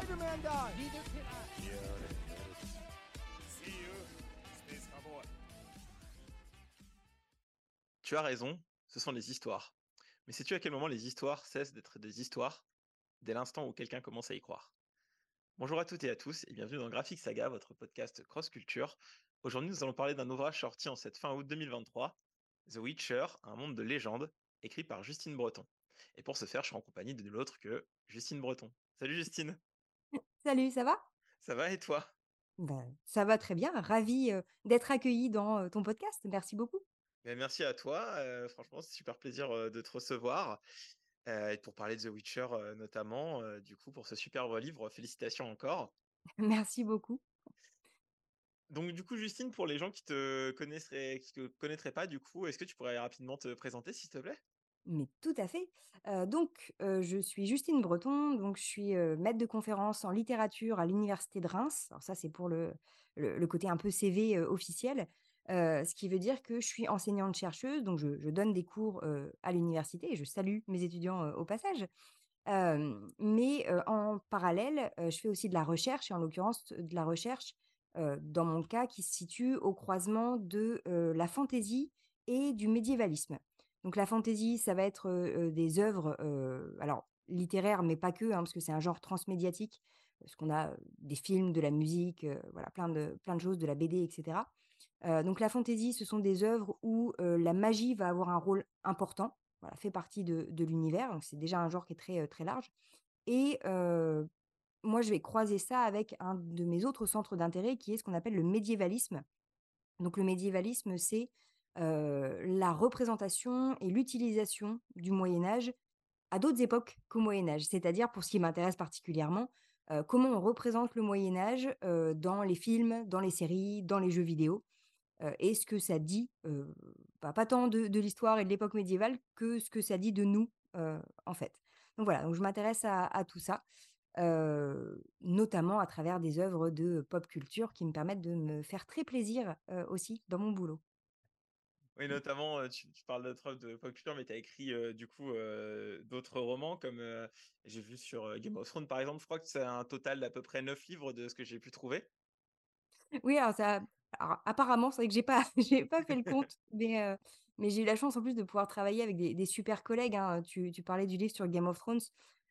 let Spider-Man die! Neither can I. Yeah, that is- See you, Space Cowboy. Tu as raison, ce sont les histoires. Mais sais-tu à quel moment les histoires cessent d'être des histoires? Dès l'instant où quelqu'un commence à y croire. Bonjour à toutes et à tous et bienvenue dans Graphic Saga, votre podcast cross culture. Aujourd'hui, nous allons parler d'un ouvrage sorti en cette fin août 2023, The Witcher, un monde de légende, écrit par Justine Breton. Et pour ce faire, je suis en compagnie de nul autre que Justine Breton. Salut Justine, Salut, ça va? ça va et toi? Ben, ça va très bien, ravie euh, d'être accueillie dans euh, ton podcast. Merci beaucoup. Ben, merci à toi. euh, franchement, c'est super plaisir euh, de te recevoir. euh, et pour parler de The Witcher euh, notamment, euh, du coup, pour ce superbe livre, félicitations encore. Merci beaucoup. Donc, du coup, Justine, pour les gens qui te qui te connaîtraient pas, du coup, est-ce que tu pourrais rapidement te présenter, s'il te plaît? Mais tout à fait. Donc, je suis Justine Breton, donc je suis maître de conférence en littérature à l'Université de Reims. Alors ça, c'est pour le, côté un peu CV officiel. Ce qui veut dire que je suis enseignante-chercheuse, donc je, je donne des cours à l'université et je salue mes étudiants au passage. Mais en parallèle, je fais aussi de la recherche, et en l'occurrence de la recherche, dans mon cas, qui se situe au croisement de la fantaisie et du médiévalisme. Donc la fantaisie, ça va être des œuvres, alors littéraires, mais pas que, hein, parce que c'est un genre transmédiatique, parce qu'on a des films, de la musique, voilà, plein de, plein de choses, de la BD, etc. Donc la fantaisie, ce sont des œuvres où la magie va avoir un rôle important, voilà, fait partie de, de l'univers, donc c'est déjà un genre qui est très, très large. Et moi, je vais croiser ça avec un de mes autres centres d'intérêt, qui est ce qu'on appelle le médiévalisme. Donc le médiévalisme, c'est la représentation et l'utilisation du Moyen Âge à d'autres époques qu'au Moyen Âge. C'est-à-dire, pour ce qui m'intéresse particulièrement, comment on représente le Moyen Âge dans les films, dans les séries, dans les jeux vidéo, et ce que ça dit, bah, pas tant de, l'histoire et de l'époque médiévale que ce que ça dit de nous, en fait. Donc voilà, donc je m'intéresse à, tout ça, notamment à travers des œuvres de pop culture qui me permettent de me faire très plaisir aussi dans mon boulot. Oui, notamment, tu, tu parles d'autres œuvres de pop culture, mais tu as écrit euh, du coup euh, d'autres romans, comme euh, j'ai vu sur Game of Thrones, par exemple. Je crois que c'est un total d'à peu près neuf livres de ce que j'ai pu trouver. Oui, alors ça, alors apparemment, c'est vrai que j'ai pas, j'ai pas fait le compte, mais, mais j'ai eu la chance en plus de pouvoir travailler avec des, des super collègues. hein. Tu, tu parlais du livre sur Game of Thrones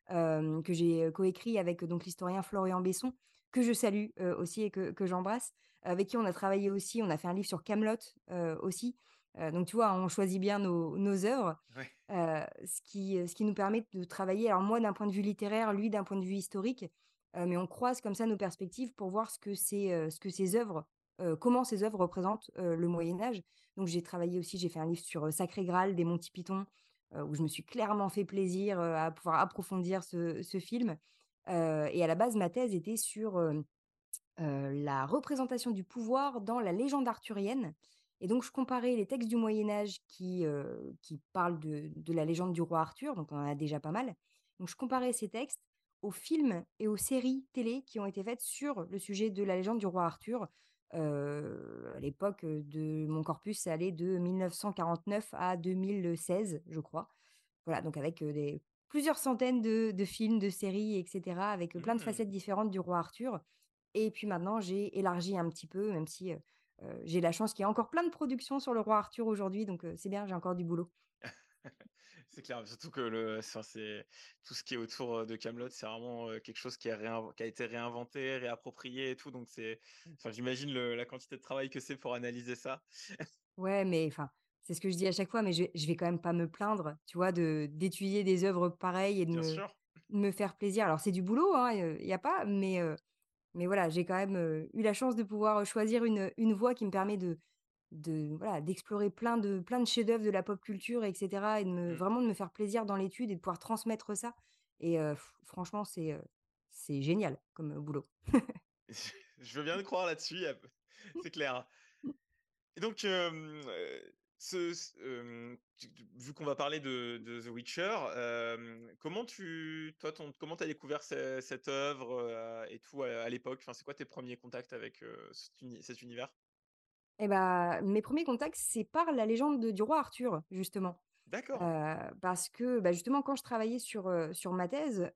que j'ai coécrit avec donc l'historien Florian Besson, que je salue aussi et que, que j'embrasse, avec qui on a travaillé aussi. On a fait un livre sur Camelot aussi. Euh, donc tu vois, on choisit bien nos, nos œuvres, Ouais. euh, ce qui, ce qui nous permet de travailler. Alors moi d'un point de vue littéraire, lui d'un point de vue historique, euh, mais on croise comme ça nos perspectives pour voir ce que c'est, euh, ce que ces œuvres comment ces œuvres représentent le Moyen Âge. Donc j'ai travaillé aussi, j'ai fait un livre sur Sacré Graal des Monty Python, où je me suis clairement fait plaisir à pouvoir approfondir ce, ce film. Et à la base, ma thèse était sur la représentation du pouvoir dans la légende arthurienne. Et donc, je comparais les textes du Moyen Âge qui, euh, qui parlent de, de la légende du roi Arthur, donc on en a déjà pas mal. Donc, je comparais ces textes aux films et aux séries télé qui ont été faites sur le sujet de la légende du roi Arthur. Euh, à l'époque de mon corpus, ça allait de 1949 à 2016, je crois. Voilà, donc avec euh, des, plusieurs centaines de, de films, de séries, etc., avec euh, plein de Mhm. facettes différentes du roi Arthur. Et puis maintenant, j'ai élargi un petit peu, même si euh, euh, j'ai la chance qu'il y ait encore plein de productions sur le roi Arthur aujourd'hui, donc euh, c'est bien, j'ai encore du boulot. C'est clair, surtout que le, enfin, c'est tout ce qui est autour de Camelot, c'est vraiment quelque chose qui a, réinv- qui a été réinventé, réapproprié et tout. Donc c'est, enfin, j'imagine le- la quantité de travail que c'est pour analyser ça. Ouais, mais enfin, c'est ce que je dis à chaque fois, mais je, je vais quand même pas me plaindre, tu vois, de d'étudier des œuvres pareilles et de me, faire plaisir. Alors c'est du boulot, hein, il n'y a pas, mais, euh, mais voilà, j'ai quand même euh, eu la chance de pouvoir choisir une, une voie qui me permet de, de voilà, d'explorer plein de, plein de chefs-d'œuvre de la pop culture, etc. Et de me, Mm. vraiment de me faire plaisir dans l'étude et de pouvoir transmettre ça. Et euh, franchement, c'est euh, c'est génial comme boulot. Je veux bien te croire là-dessus, c'est clair. Et donc, ce, euh, vu qu'on va parler de, de The Witcher, euh, comment tu, toi, ton, comment t'as découvert ce- cette œuvre euh, et tout à, à l'époque? Enfin, c'est quoi tes premiers contacts avec cet, uni- cet univers? Et bah, mes premiers contacts, c'est par la légende de- du roi Arthur, justement. D'accord. Parce que bah, justement, quand je travaillais sur, sur ma thèse,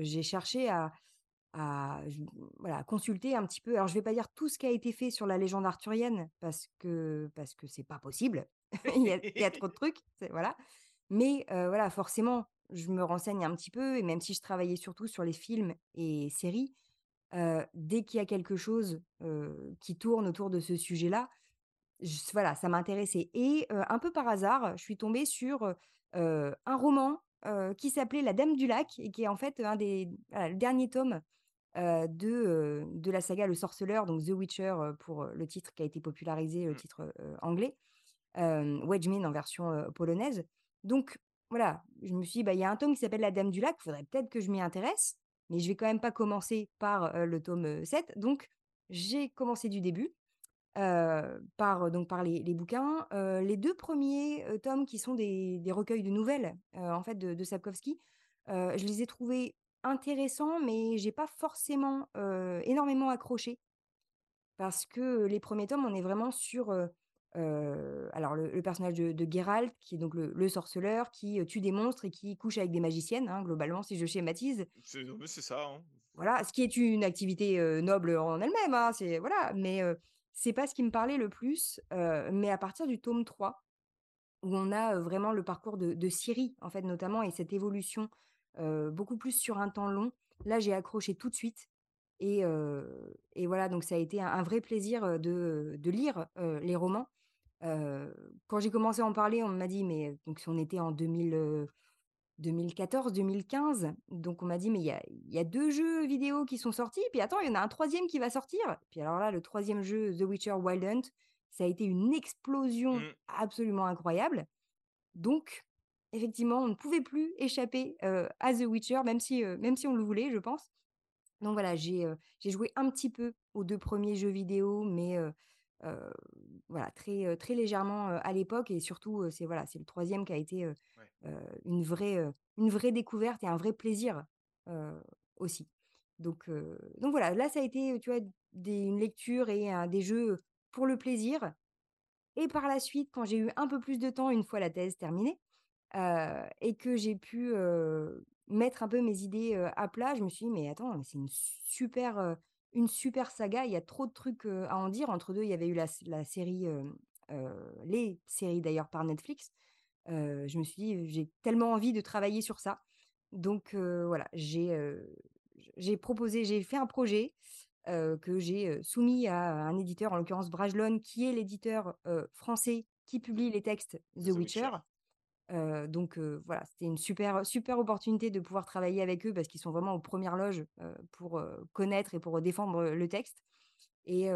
j'ai cherché à, à voilà, consulter un petit peu. Alors je vais pas dire tout ce qui a été fait sur la légende arthurienne parce que parce que c'est pas possible. Il y a il y a trop de trucs, voilà. Mais voilà, forcément, je me renseigne un petit peu et même si je travaillais surtout sur les films et séries, dès qu'il y a quelque chose, qui tourne autour de ce sujet-là, voilà, ça m'intéressait et un peu par hasard, je suis tombée sur, un roman, qui s'appelait La Dame du lac et qui est en fait un des voilà, le dernier tome, de, de la saga Le Sorceleur, donc The Witcher, pour, le titre qui a été popularisé, le Mmh. titre, anglais, hem, Wiedźmin en version, polonaise. Donc voilà, je me suis dit: «Bah, il y a un tome qui s'appelle La Dame du lac, il faudrait peut-être que je m'y intéresse, mais je vais quand même pas commencer par, le tome, heu, 7». Donc j'ai commencé du début par, donc par les bouquins. Les 2 premiers er tomes qui sont des recueils de nouvelles, en fait de de Sapkowski, je les ai trouvés intéressants, mais j'ai pas forcément, énormément accroché parce que, les premiers tomes, on est vraiment sur, alors le le personnage de de Geralt qui est donc le le sorceleur qui, tue des monstres et qui couche avec des magiciennes, hein, globalement si je schématise. C'est ça, hein. Voilà, ce qui est une activité, noble en elle-même, hein, c'est voilà, mais heu, c'est pas ce qui me parlait le plus, mais à partir du tome 3 où on a, vraiment le parcours de de Ciri, en fait, notamment et cette évolution, beaucoup plus sur un temps long. Là, j'ai accroché tout de suite et et voilà, donc ça a été un un vrai plaisir, de, de lire, les romans. Quand j'ai commencé à en parler, on m'a dit mais donc on était en 2000, 2014-2015, donc on m'a dit: «Mais il y a il y a 2 jeux vidéo qui sont sortis, puis attends, il y en a un troisième qui va sortir». Puis alors là, le troisième jeu, The Witcher Wild Hunt, ça a été une explosion Mmh. absolument incroyable. Donc effectivement, on ne pouvait plus échapper, à The Witcher, même si, même si on le voulait, je pense. Donc voilà, j'ai, j'ai joué un petit peu aux 2 premiers jeux vidéo, mais voilà, très, heu, très légèrement, heu, à l'époque et surtout, c'est voilà, c'est le troisième qui a été, Ouais. une vraie, une vraie découverte et un vrai plaisir, aussi. Donc donc voilà, là, ça a été, tu vois, des une lecture et un des jeux, pour le plaisir et par la suite, quand j'ai eu un peu plus de temps, une fois la thèse terminée, et que j'ai pu, mettre un peu mes idées, à plat. Je me suis dit: «Mais attends, mais c'est une super, une super saga, il y a trop de trucs, à en dire». Entre 2 il y avait eu la série, les séries d'ailleurs par Netflix. Je me suis dit: «J'ai tellement envie de travailler sur ça». Donc voilà, j'ai, proposé j'ai fait un projet, que j'ai, soumis à un éditeur, en l'occurrence Brajlon, qui est l'éditeur, français qui publie les textes The The Witcher. Witcher. Donc voilà, c'était une super super opportunité de pouvoir travailler avec eux parce qu'ils sont vraiment aux premières loges, pour, connaître et pour, défendre, le texte et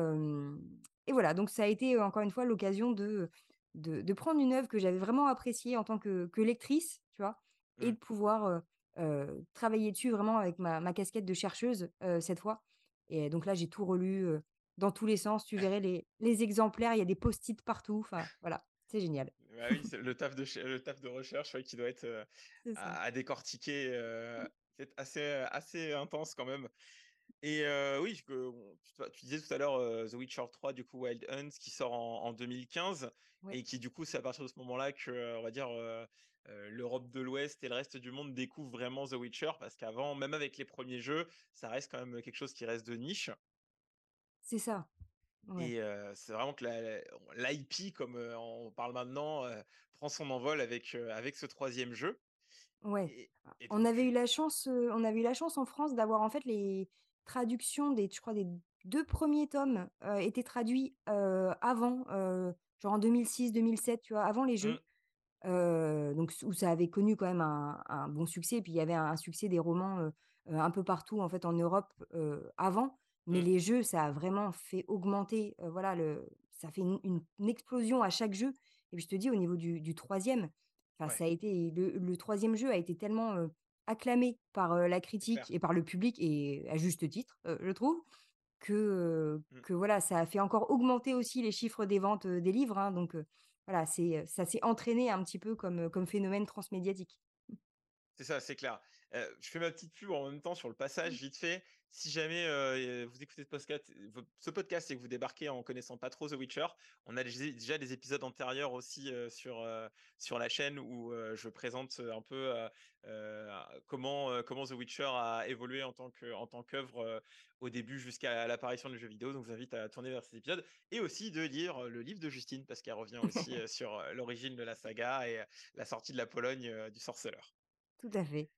et voilà, donc ça a été, encore une fois l'occasion de, de de prendre une œuvre que j'avais vraiment appréciée en tant que que lectrice, tu vois? Et Mmh. de pouvoir, travailler dessus vraiment avec ma ma casquette de chercheuse, heu, cette fois et donc là, j'ai tout relu, dans tous les sens. Tu verrais les les exemplaires, il y a des post-it partout, enfin voilà, c'est génial. Bah oui, le taf de ch le taf de recherche, ouais, qui doit être, à à décortiquer, heu, c'est assez, intense quand même. Et oui, tu disais tout à l'heure, heu, The Witcher 3 du coup Wild Hunt qui sort en en 2015 Ouais. et qui du coup, c'est à partir de ce moment-là que, on va dire, l'Europe de l'Ouest et le reste du monde découvrent vraiment The Witcher parce qu'avant, même avec les premiers jeux, ça reste quand même, quelque chose qui reste de niche. C'est ça, ouais, et c'est vraiment que l'IP comme, on parle maintenant, prend son envol avec, avec ce troisième jeu ouais. et Ah, et on avait eu la chance, on avait eu la chance en France d'avoir en fait les traductions des je crois des 2 premiers tomes, étaient traduits, avant, genre en 2006-2007, tu vois? Avant les mmh, jeux, heu, donc où ça avait connu quand même un un bon succès. Puis il y avait un un succès des romans, un peu partout en fait en Europe, avant. Mais mmh, les jeux, ça a vraiment fait augmenter, voilà le ça fait une une une explosion à chaque jeu et puis je te dis au niveau du du 3 Enfin, ouais, ça a été le le 3 jeu a été tellement, acclamé par, la critique et par le public et à juste titre, je trouve, que, Mmh. que voilà, ça a fait encore augmenter aussi les chiffres des ventes, des livres, hein, donc, voilà, c'est, ça s'est entraîné un petit peu comme, comme phénomène transmédiatique. C'est ça, c'est clair. Je fais ma petite pub en même temps sur le passage Mmh. vite fait. Si jamais, vous écoutez ce podcast ce podcast et que vous débarquez en connaissant pas trop The Witcher, on a déjà des épisodes antérieurs aussi, sur, sur la chaîne où, je présente, un peu, comment, comment The Witcher a évolué en tant que en tant qu'œuvre, au début jusqu'à l'apparition du jeu vidéo. Donc je vous invite à tourner vers ces épisodes et aussi de lire, le livre de Justine parce qu'elle revient aussi, sur, l'origine de la saga et la sortie de la Pologne, du sorceleur. Tout à fait.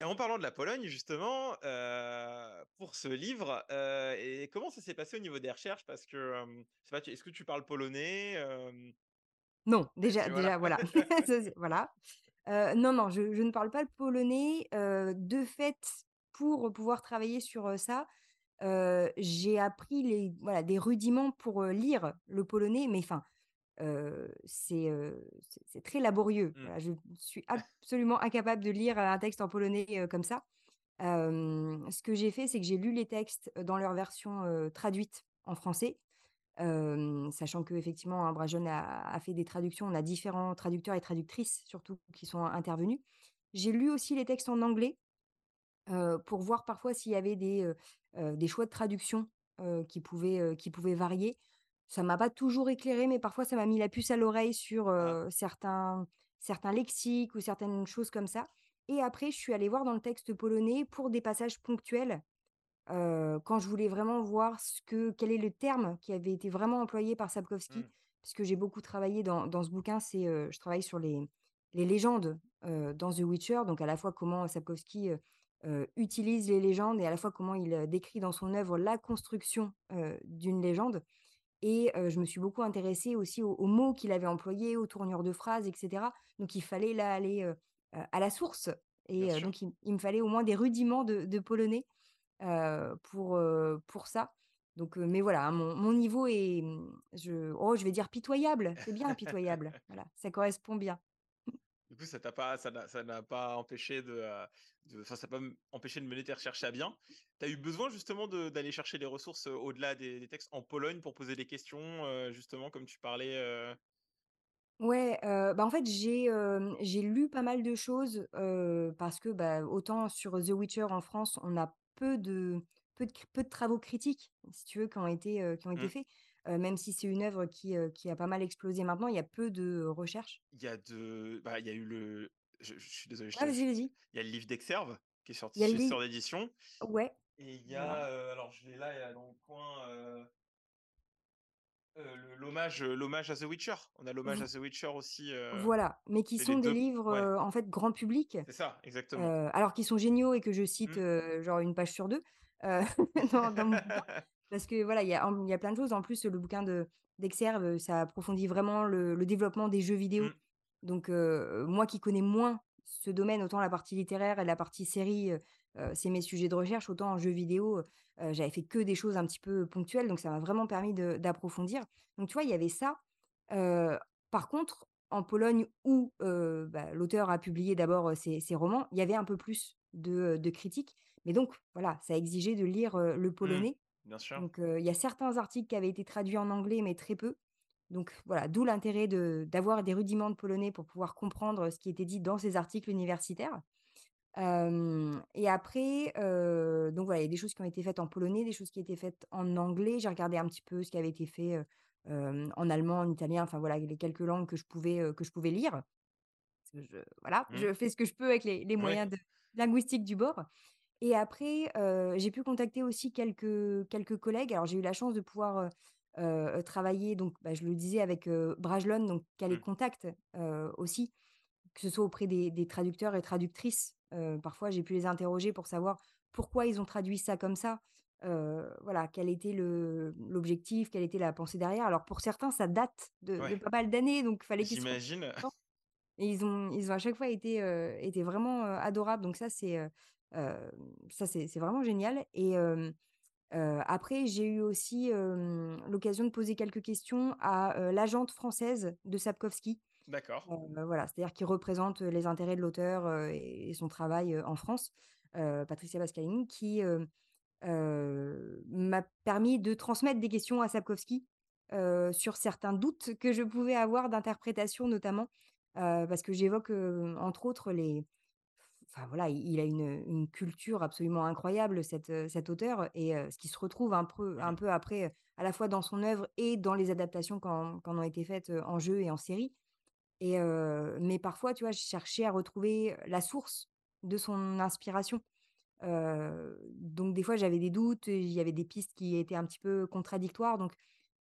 Et en parlant de la Pologne justement, heu, pour ce livre, heu et comment ça s'est passé au niveau des recherches? Parce que, hem, je sais pas, tu est-ce que tu parles polonais? Non, déjà voilà. déjà voilà, voilà. Heu, non, non, je je ne parle pas le polonais, de fait, pour pouvoir travailler sur, ça, j'ai appris les voilà, des rudiments pour, lire le polonais, mais enfin, c'est, très laborieux. Mmh. Voilà, je suis absolument incapable de lire, un texte en polonais, comme ça. Ce que j'ai fait, c'est que j'ai lu les textes, dans leur version, traduite en français. Sachant qu'effectivement, hein, Brajon a a fait des traductions. On a différents traducteurs et traductrices surtout qui sont intervenus. J'ai lu aussi les textes en anglais, pour voir parfois s'il y avait des, choix de traduction, pouvaient, qui pouvaient varier. Ça m'a pas toujours éclairé, mais parfois ça m'a mis la puce à l'oreille sur, Ah, certains certains lexiques ou certaines choses comme ça. Et après je suis allée voir dans le texte polonais pour des passages ponctuels quand je voulais vraiment voir ce que quel est le terme qui avait été vraiment employé par mmh, Sapkowski, puisque j'ai beaucoup travaillé dans dans ce bouquin, c'est, je travaille sur les les légendes, dans The Witcher, donc à la fois comment Sapkowski, utilise les légendes et à la fois comment il, décrit dans son œuvre la construction, d'une légende et je me suis beaucoup intéressée aussi aux aux mots qu'il avait employés, aux tournures de phrases et cetera. Donc il fallait là aller, à la source et donc il il me fallait au moins des rudiments de de polonais pour, pour ça. Donc mais voilà, hein, mon mon niveau est, mmh, je oh, je vais dire pitoyable, c'est bien pitoyable, voilà, ça correspond bien. Coup, ça t'a pas ça n'a pas empêché de, heu, de ça n'a pas empêché de mener tes recherches à bien. Tu as eu besoin justement d'aller chercher des ressources, au-delà des des textes en Pologne pour poser des questions, justement comme tu parlais, heu? Ouais, bah, en fait, j'ai, lu pas mal de choses, parce que, bah, autant sur The Witcher en France, on a peu de peu de cr peu de travaux critiques, si tu veux, qui ont été, heu, qui ont été Mmh. faits. Heu, même si c'est une œuvre qui, heu, qui a pas mal explosé maintenant, il y a peu de recherches. Il y a de bah, il y a eu le je je suis désolé, je Ah, vas-y, vas-y. il y a le livre d'Exerve qui est sorti chez li Sœur d'édition ouais, et il y voilà. a, heu, alors je l'ai là, il y a dans le coin, le l'hommage, l'hommage à The Witcher. On a l'hommage à The Witcher aussi, voilà, mais qui sont des 2 livres, ouais, en fait, grand public. c'est ça, exactement. Alors qu'ils sont géniaux et que je cite, Mmh. genre une page sur 2 heu, dans dans mon. Parce que voilà, il y a y plein de choses. En plus, le bouquin de d'Exerve, heu, ça approfondit vraiment le le développement des jeux vidéo. Mmh. Donc heu, moi qui connais moins ce domaine, autant la partie littéraire et la partie série, heu, c'est mes sujets de recherche, autant en jeux vidéo, j'avais fait que des choses un petit peu ponctuelles, donc ça m'a vraiment permis d'approfondir. Donc tu vois, il y avait ça. Par contre, en Pologne où, bah, l'auteur a publié d'abord, ses ses romans, il y avait un peu plus de, critiques. Mais donc voilà, ça exigeait de lire, le Mmh. Polonais. Bien sûr. Donc il y a certains articles qui avaient été traduits en anglais, mais très peu. Donc voilà, d'où l'intérêt de d'avoir des rudiments de polonais pour pouvoir comprendre ce qui était dit dans ces articles universitaires. Et après, donc voilà, il y a des choses qui ont été faites en polonais, des choses qui ont été faites en anglais. J'ai regardé un petit peu ce qui avait été fait, en allemand, en italien, enfin voilà, les quelques langues que je pouvais, que je pouvais lire. Je voilà, Mmh. je fais ce que je peux avec les les moyens de linguistiques du bord et après, j'ai pu contacter aussi quelques quelques collègues. Alors j'ai eu la chance de pouvoir, travailler donc, bah, je le disais avec, Brajlon, donc qui a les Mmh. contacts, aussi. Que ce soit auprès des des traducteurs et traductrices, parfois j'ai pu les interroger pour savoir pourquoi ils ont traduit ça comme ça. Voilà, quel était l'objectif, quelle était la pensée derrière. Alors pour certains, ça date de pas mal d'années, donc il fallait qu'ils J'imagine. et ils ont ils ont à chaque fois été, été vraiment, adorables, donc ça c'est, ça c'est vraiment génial et après j'ai eu aussi, l'occasion de poser quelques questions à, l'agente française de Sapkowski. D'accord. Voilà, c'est-à-dire qu'il représente, les intérêts de l'auteur, et son travail, en France, Patricia Pascalini qui, m'a permis de transmettre des questions à Sapkowski, sur certains doutes que je pouvais avoir d'interprétation notamment, parce que j'évoque, entre autres les enfin voilà, il a une, une culture absolument incroyable cet, heu, cet auteur et ce qui se retrouve un peu un peu après, à la fois dans son œuvre et dans les adaptations qu'en qu'en ont été faites, en jeu et en série et mais parfois, tu vois, je cherchais à retrouver la source de son inspiration. Donc des fois, j'avais des doutes, il y avait des pistes qui étaient un petit peu contradictoires donc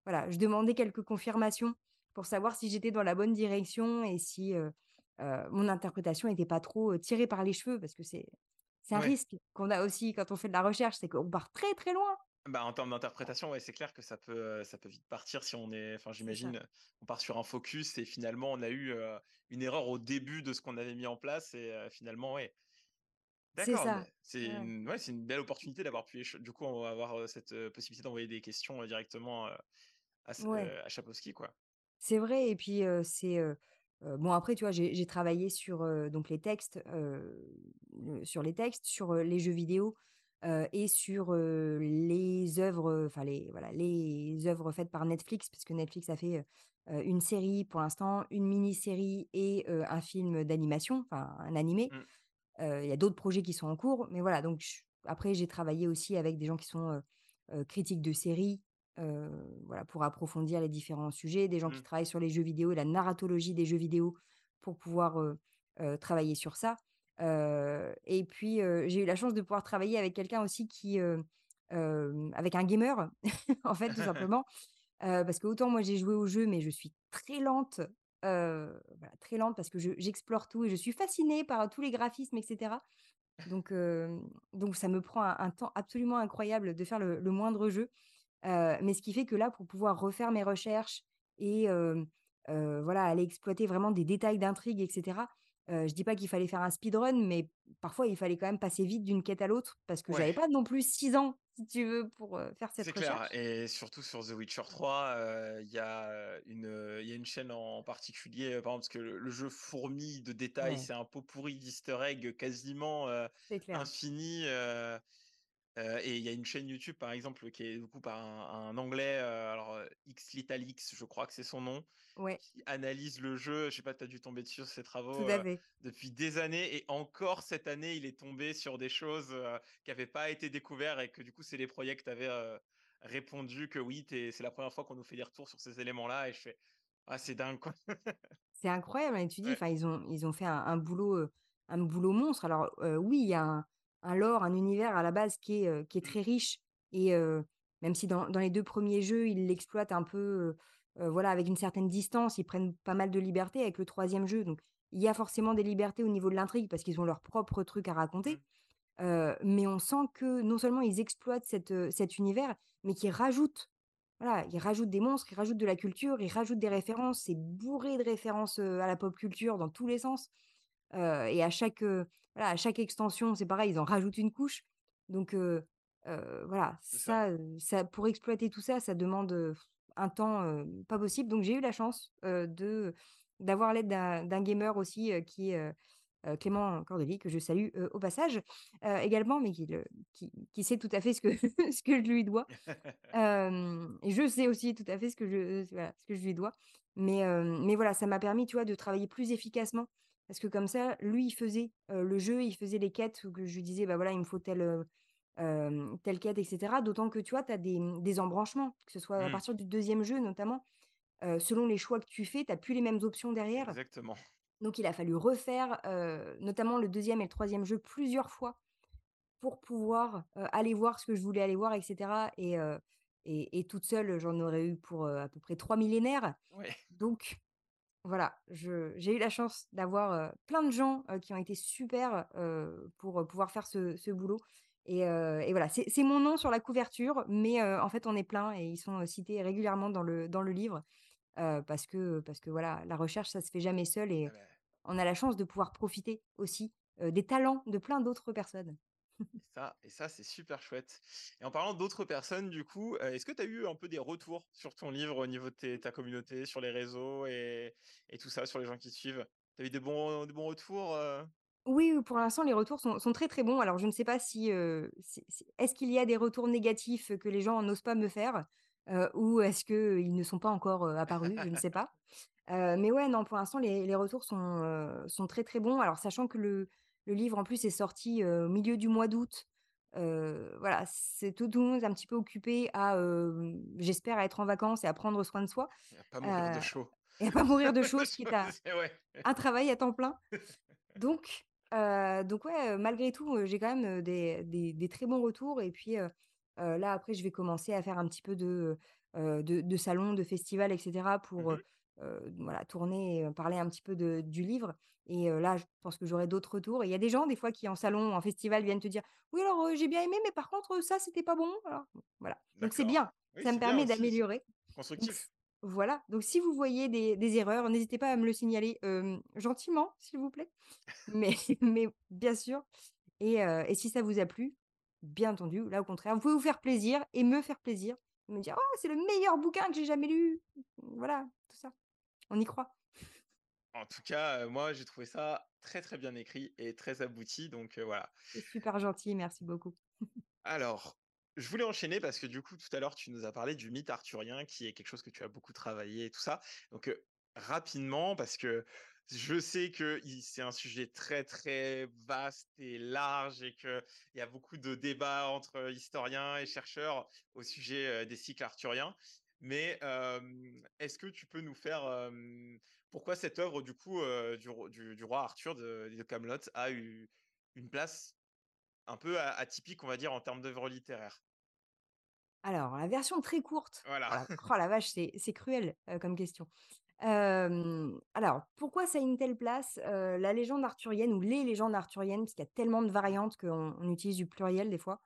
voilà, je demandais quelques confirmations pour savoir si j'étais dans la bonne direction et si, mon interprétation n'était pas trop, tirée par les cheveux parce que c'est c'est un Ouais. risque qu'on a aussi quand on fait de la recherche, c'est qu'on part très, très loin. Bah, en termes d'interprétation, ouais, c'est clair que ça peut, ça peut vite partir si on est enfin, j'imagine, on part sur un focus et finalement on a eu, une erreur au début de ce qu'on avait mis en place et finalement, ouais. D'accord, c'est Ouais, une ouais, une belle opportunité d'avoir pu du coup, on va avoir, cette, possibilité d'envoyer des questions, directement, à à Chapovski, quoi. C'est vrai et puis, c'est, bon après tu vois, j'ai travaillé sur, donc les textes, sur les textes, sur, les jeux vidéo, et sur, les œuvres, enfin les voilà, les œuvres faites par Netflix parce que Netflix a fait, une série pour l'instant, une mini-série et un film d'animation, enfin un animé. Mmh, il y a d'autres projets qui sont en cours, mais voilà, donc après j'ai travaillé aussi avec des gens qui sont, critiques de séries, voilà, pour approfondir les différents sujets, des gens qui mmh, travaillent sur les jeux vidéo et la narratologie des jeux vidéo pour pouvoir, heu, travailler sur ça. Heu et puis, j'ai eu la chance de pouvoir travailler avec quelqu'un aussi qui, avec un gamer, en fait, tout simplement. Parce que autant moi j'ai joué au jeu, mais je suis très lente, voilà, très lente parce que je j'explore tout et je suis fascinée par tous les graphismes et cetera. Donc donc ça me prend un un temps absolument incroyable de faire le le moindre jeu. Heu, mais ce qui fait que là, pour pouvoir refaire mes recherches et voilà, aller exploiter vraiment des détails d'intrigue et cetera, heu, je dis pas qu'il fallait faire un speedrun, mais parfois il fallait quand même passer vite d'une quête à l'autre parce que ouais. j'avais pas non plus 6 ans, si tu veux, pour, faire cette C'est clair recherche. et surtout sur The Witcher 3, heu, il y a, une, heu, il y a une chaîne en particulier, par exemple, parce que le le jeu fourmille de détails, Ouais, c'est un pot pourri d'easter eggs quasiment, infini, et il y a une chaîne YouTube, par exemple, qui est du coup par un un Anglais, heu, alors, heu, xLitalX, je crois que c'est son nom, Ouais, qui analyse le jeu. Je sais pas, tu as dû tomber dessus sur ses travaux, fait. depuis des années et encore cette année, il est tombé sur des choses, qui avaient pas été découverts et que du coup, c'est les projets avaient, heu, répondu que oui, c'est la première fois qu'on nous fait des retours sur ces éléments-là et je fais: «Ah c'est dingue quoi». C'est incroyable, hein, et tu dis, Ouais. ils ont ils ont fait un un boulot, un boulot monstre. Alors, oui, il y a un un lore, un univers à la base qui est, qui est Mmh, très riche et même si dans dans les 2 premiers jeux, ils l'exploitent un peu, voilà, avec une certaine distance, ils prennent pas mal de libertés avec le troisième jeu, donc il y a forcément des libertés au niveau de l'intrigue parce qu'ils ont leurs propres trucs à mmh, raconter. Heu, mais on sent que non seulement ils exploitent cet, heu, cet univers, mais qu'ils rajoutent voilà, ils rajoutent des monstres, ils rajoutent de la culture, ils rajoutent des mmh. références. C'est bourré de références, à la pop culture dans tous les sens, et à chaque, voilà, à chaque extension, c'est pareil, ils en rajoutent une couche. Donc voilà, ça. ça, pour exploiter tout ça, ça demande, un temps, pas possible. Donc j'ai eu la chance, de d'avoir l'aide d'un gamer aussi, qui est, Clément Cordelier, que je salue, au passage, également, mais qui le qui qui sait tout à fait ce que ce que je lui dois. Et je sais aussi tout à fait ce que je voilà, ce que je lui dois. Mais mais voilà, ça m'a permis, tu vois, de travailler plus efficacement parce que comme ça, lui, il faisait, le jeu, il faisait les quêtes où que je lui disais: «Bah, voilà, il me faut telle, telle quête» et cetera. D'autant que, tu vois, tu as des, mmh, des embranchements, que ce soit à Mmh, partir du deuxième jeu notamment, selon les choix que tu fais, tu as plus les mêmes options derrière. exactement. Donc il a fallu refaire, notamment le deuxième et le troisième jeu plusieurs fois pour pouvoir, aller voir ce que je voulais aller voir et cetera et et et toute seule, j'en aurais eu pour, à peu près 3 millénaires. Ouais, Donc voilà, j'ai eu la chance d'avoir, plein de gens, qui ont été super, pour, pouvoir faire ce ce boulot et et voilà, c'est mon nom sur la couverture, mais en fait, on est plein et ils sont, cités régulièrement dans le dans le livre, parce que parce que voilà, la recherche, ça se fait jamais seul ah et bah on a la chance de pouvoir profiter aussi, des talents de plein d'autres personnes. Et ça et ça, c'est super chouette et en parlant d'autres personnes, du coup, heu, est-ce que tu as eu un peu des retours sur ton livre au niveau de tes ta communauté, sur les réseaux et et tout ça, sur les gens qui te suivent? Tu as eu des bons des bons retours, heu? Oui, pour l'instant, les retours sont sont très, très bons. Alors, je ne sais pas si, heu, si si est-ce qu'il y a des retours négatifs que les gens n'osent pas me faire? Ou est-ce qu'ils ne sont pas encore, apparus? Je ne sais pas. Mais ouais, non, pour l'instant, les les retours sont très, très bons. Alors, sachant que le Le livre, en plus, est sorti, au milieu du mois d'août. Voilà, c'est tout tout le monde est un petit peu occupé à, j'espère, à être en vacances et à prendre soin de soi, Et à pas mourir de chaud. et à pas mourir de chaud, ce qui est un Je ouais. un travail à temps plein. Donc donc ouais, malgré tout, j'ai quand même, des des des très bons retours et puis, là, après, je vais commencer à faire un petit peu de, de de salons, de festivals et cetera pour, Mmh voilà, tourner heu, parler un petit peu de du livre et heu, là, je pense que j'aurai d'autres retours et il y a des gens, des fois, qui en salon, en festival, viennent te dire: «Oui, alors, j'ai bien aimé, mais par contre, ça, c'était pas bon». Alors, voilà. Donc c'est bien, Oui, ça me permet d'améliorer. Constructif. voilà, donc si vous voyez des des erreurs, n'hésitez pas à me le signaler, gentiment, s'il vous plaît. Mais mais bien sûr et et si ça vous a plu, bien entendu, là, au contraire, vous pouvez vous faire plaisir et me faire plaisir, me dire: «Oh, c'est le meilleur bouquin que j'ai jamais lu!» voilà, tout ça. On y croit. En tout cas, heu, moi, j'ai trouvé ça très, très bien écrit et très abouti, donc heu, voilà. C'est super gentil, merci beaucoup. Alors, je voulais enchaîner parce que du coup, tout à l'heure, tu nous as parlé du mythe arthurien qui est quelque chose que tu as beaucoup travaillé et tout ça. Donc, heu, rapidement, parce que je sais que c'est un sujet très, très vaste et large et qu'il y a beaucoup de débats entre historiens et chercheurs au sujet, des cycles arthuriens. Mais, est-ce que tu peux nous faire, pourquoi cette œuvre du coup, du ro du du roi Arthur de de Camelot a eu une place un peu atypique, on va dire, en termes d'œuvre littéraire? Alors, la version très courte, Voilà. oh la oh la vache, c'est cruel, comme question. Alors, pourquoi ça a une telle place? La légende arthurienne ou les légendes arthuriennes, parce qu'il y a tellement de variantes qu'on on utilise du pluriel des fois.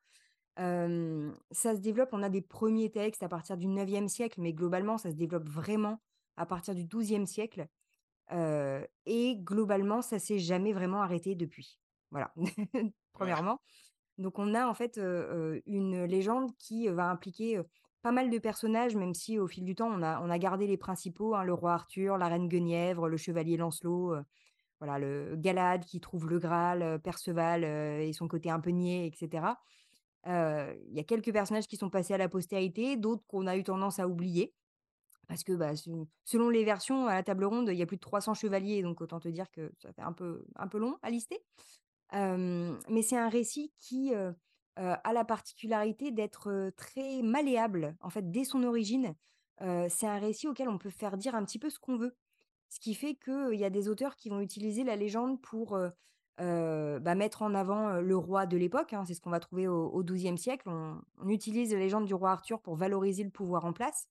Ça se développe, on a des premiers textes à partir du 9e siècle, mais globalement, ça se développe vraiment à partir du 12e siècle, et globalement, ça s'est jamais vraiment arrêté depuis. Voilà, premièrement. Donc on a en fait, une légende qui, va impliquer, pas mal de personnages, même si au fil du temps, on a on a gardé les principaux, hein, le roi Arthur, la reine Guenièvre, le chevalier Lancelot, voilà, le Galad qui trouve le Graal, Perceval, et son côté un peu niais et cetera. Heu, il y a quelques personnages qui sont passés à la postérité, d'autres qu'on a eu tendance à oublier parce que, bah, se selon les versions, à la table ronde, il y a plus de 300 chevaliers, donc autant te dire que ça fait un peu long à lister. Mais c'est un récit qui, a la particularité d'être, très malléable. En fait, dès son origine, c'est un récit auquel on peut faire dire un petit peu ce qu'on veut. Ce qui fait qu'il y a des auteurs qui vont utiliser la légende pour, bah, mettre en avant, le roi de l'époque, hein. C'est ce qu'on va trouver au XIIe siècle. On utilise la légende du roi Arthur pour valoriser le pouvoir en place,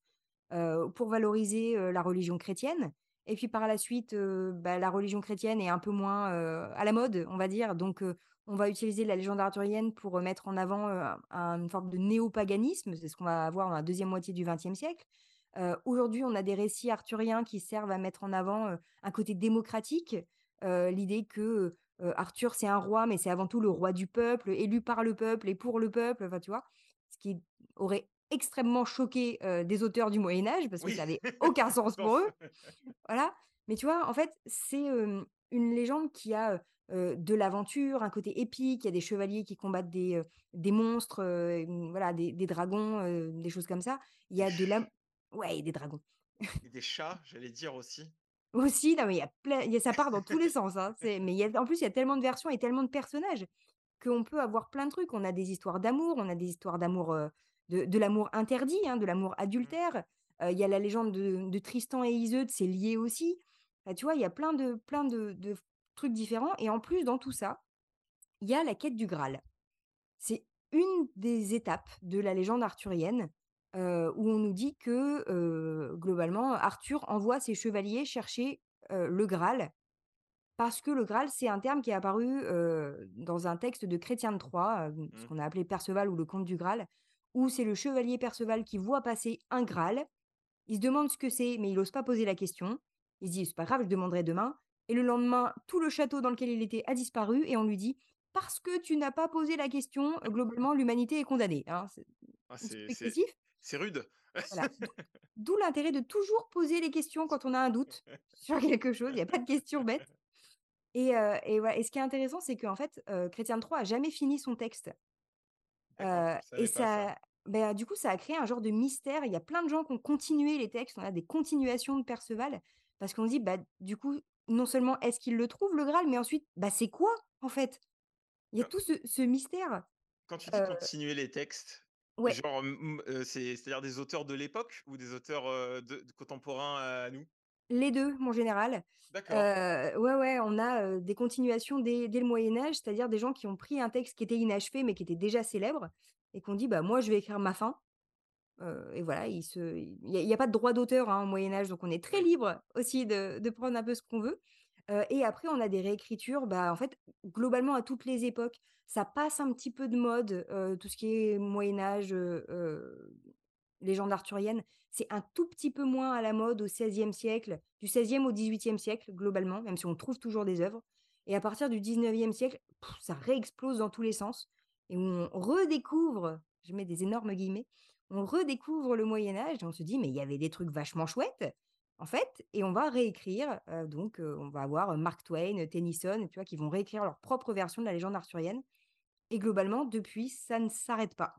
pour valoriser, la religion chrétienne et puis par la suite, bah, la religion chrétienne est un peu moins, à la mode, on va dire, donc on va utiliser la légende arthurienne pour, mettre en avant, une forme de néopaganisme. C'est ce qu'on va avoir dans la 2e moitié du XXe siècle. Aujourd'hui, on a des récits arthuriens qui servent à mettre en avant, un côté démocratique, l'idée que, Arthur, c'est un roi, mais c'est avant tout le roi du peuple, élu par le peuple et pour le peuple, enfin, tu vois? Ce qui aurait extrêmement choqué, des auteurs du Moyen Âge parce que ça avait aucun sens pour eux. Voilà, mais tu vois, en fait, c'est, une légende qui a, de l'aventure, un côté épique. Il y a des chevaliers qui combattent des, des monstres, mmh, voilà, des des dragons, des choses comme ça. Il y a de l'am ouais, des dragons. et des chats, j'allais dire aussi. Aussi, non, mais il y a plein y a ça part dans tous les sens, hein. C'est mais y a en plus, il y a tellement de versions et tellement de personnages qu'on peut avoir plein de trucs. On a des histoires d'amour, on a des histoires d'amour, de de l'amour interdit, hein, de l'amour Mmh. adultère. Il y a la légende de de Tristan et Iseut, c'est lié aussi. Tu vois, il y a plein de plein de de trucs différents et en plus, dans tout ça, il y a la quête du Graal. C'est une des étapes de la légende arthurienne, où on nous dit que, globalement, Arthur envoie ses chevaliers chercher, le Graal parce que le Graal, c'est un terme qui est apparu, dans un texte de Chrétien de Troyes, ce Mmh. qu'on a appelé Perceval ou le conte du Graal, où c'est le chevalier Perceval qui voit passer un Graal. Il se demande ce que c'est, mais il ose pas poser la question. Il se dit: «C'est pas grave, je demanderai demain» et le lendemain, tout le château dans lequel il était a disparu et on lui dit: «Parce que tu n'as pas posé la question, heu, globalement, l'humanité est condamnée», hein. C'est Ah, c'est excessif. C'est rude. Voilà, d'où l'intérêt de toujours poser les questions quand on a un doute sur quelque chose. Il y a pas de questions bêtes et heu et ouais et ce qui est intéressant, c'est qu'en fait, heu, Chrétien Troyes a jamais fini son texte. Je et ça. ça bah, du coup, ça a créé un genre de mystère. Il y a plein de gens qui ont continué les textes. On a des continuations de Perceval parce qu'on se dit, bah, du coup, non seulement est-ce qu'il le trouve le Graal, mais ensuite, bah, c'est quoi en fait? Il y a tout ce ce mystère. quand tu dis continuer les textes, ouais. genre, c'est c'est-à-dire des auteurs de l'époque ou des auteurs, de de contemporains à nous? Les 2, mon général. D'accord. Ouais, ouais, on a, des continuations dès dès le Moyen Âge, c'est-à-dire des gens qui ont pris un texte qui était inachevé, mais qui était déjà célèbre et qui ont dit: «Bah, moi, je vais écrire ma fin». Et voilà, il se il y a a pas de droit d'auteur, hein, au Moyen Âge, donc on est très libre aussi de de prendre un peu ce qu'on veut. Et après on a des réécritures, bah, en fait, globalement à toutes les époques. Ça passe un petit peu de mode, tout ce qui est Moyen Âge, heu heu, légendes arthuriennes. C'est un tout petit peu moins à la mode au XVIe siècle, du XVIe au XVIIIe siècle globalement, même si on trouve toujours des œuvres et à partir du XIXe siècle, ça réexplose dans tous les sens et on redécouvre, je mets des énormes guillemets, on redécouvre le Moyen Âge et on se dit: «Mais il y avait des trucs vachement chouettes, en fait» et on va réécrire, donc on va avoir, Mark Twain, Tennyson, tu vois? Qui vont réécrire leur propre version de la légende arthurienne et globalement depuis, ça ne s'arrête pas.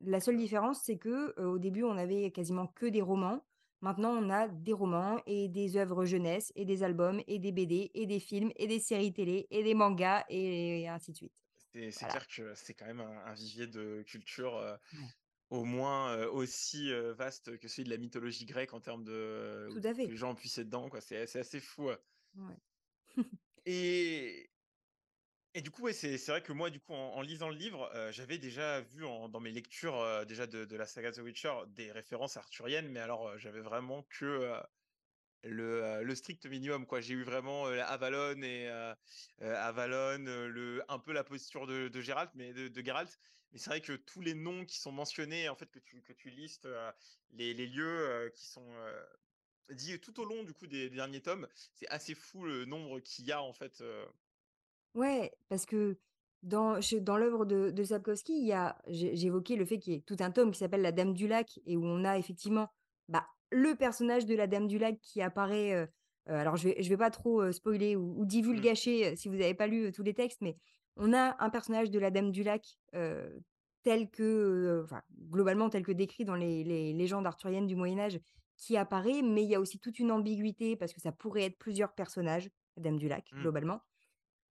La seule différence, c'est que, au début, on avait quasiment que des romans. Maintenant, on a des romans et des œuvres jeunesse et des albums et des BD et des films et des séries télé et des mangas et ainsi de suite. C'est Voilà. clair que c'est quand même un un vivier de culture, Ouais. Au moins, aussi, vaste que celui de la mythologie grecque en termes de Tout que les gens ont puissé dedans, quoi. C'est assez fou, Ouais. et Et du coup, ouais, c'est vrai que moi, du coup, en en lisant le livre, j'avais déjà vu en dans mes lectures, déjà de de la saga The Witcher, des références arthuriennes, mais alors, j'avais vraiment que, le, strict minimum, quoi. J'ai eu vraiment, Avalon et Avalon, le un peu la posture de de Geralt, mais de de Geralt, mais c'est vrai que tous les noms qui sont mentionnés, en fait, que tu que tu listes, heu, les les lieux, heu, qui sont, heu, dits tout au long, du coup, des derniers tomes, c'est assez fou le nombre qu'il y a, en fait, heu Ouais, parce que dans dans l'œuvre de de Sapkowski, il y a j'évoquais le fait qu'il y ait tout un tome qui s'appelle La Dame du lac et où on a effectivement, bah, le personnage de la Dame du lac qui apparaît, alors je vais je vais pas trop, spoiler ou ou si vous n'avez pas lu, tous les textes, mais on a un personnage de la Dame du lac, tel que, enfin, globalement tel que décrit dans les les légendes arthuriennes du Moyen Âge qui apparaît, mais il y a aussi toute une ambiguïté parce que ça pourrait être plusieurs personnages, la Dame du lac, mmh, globalement.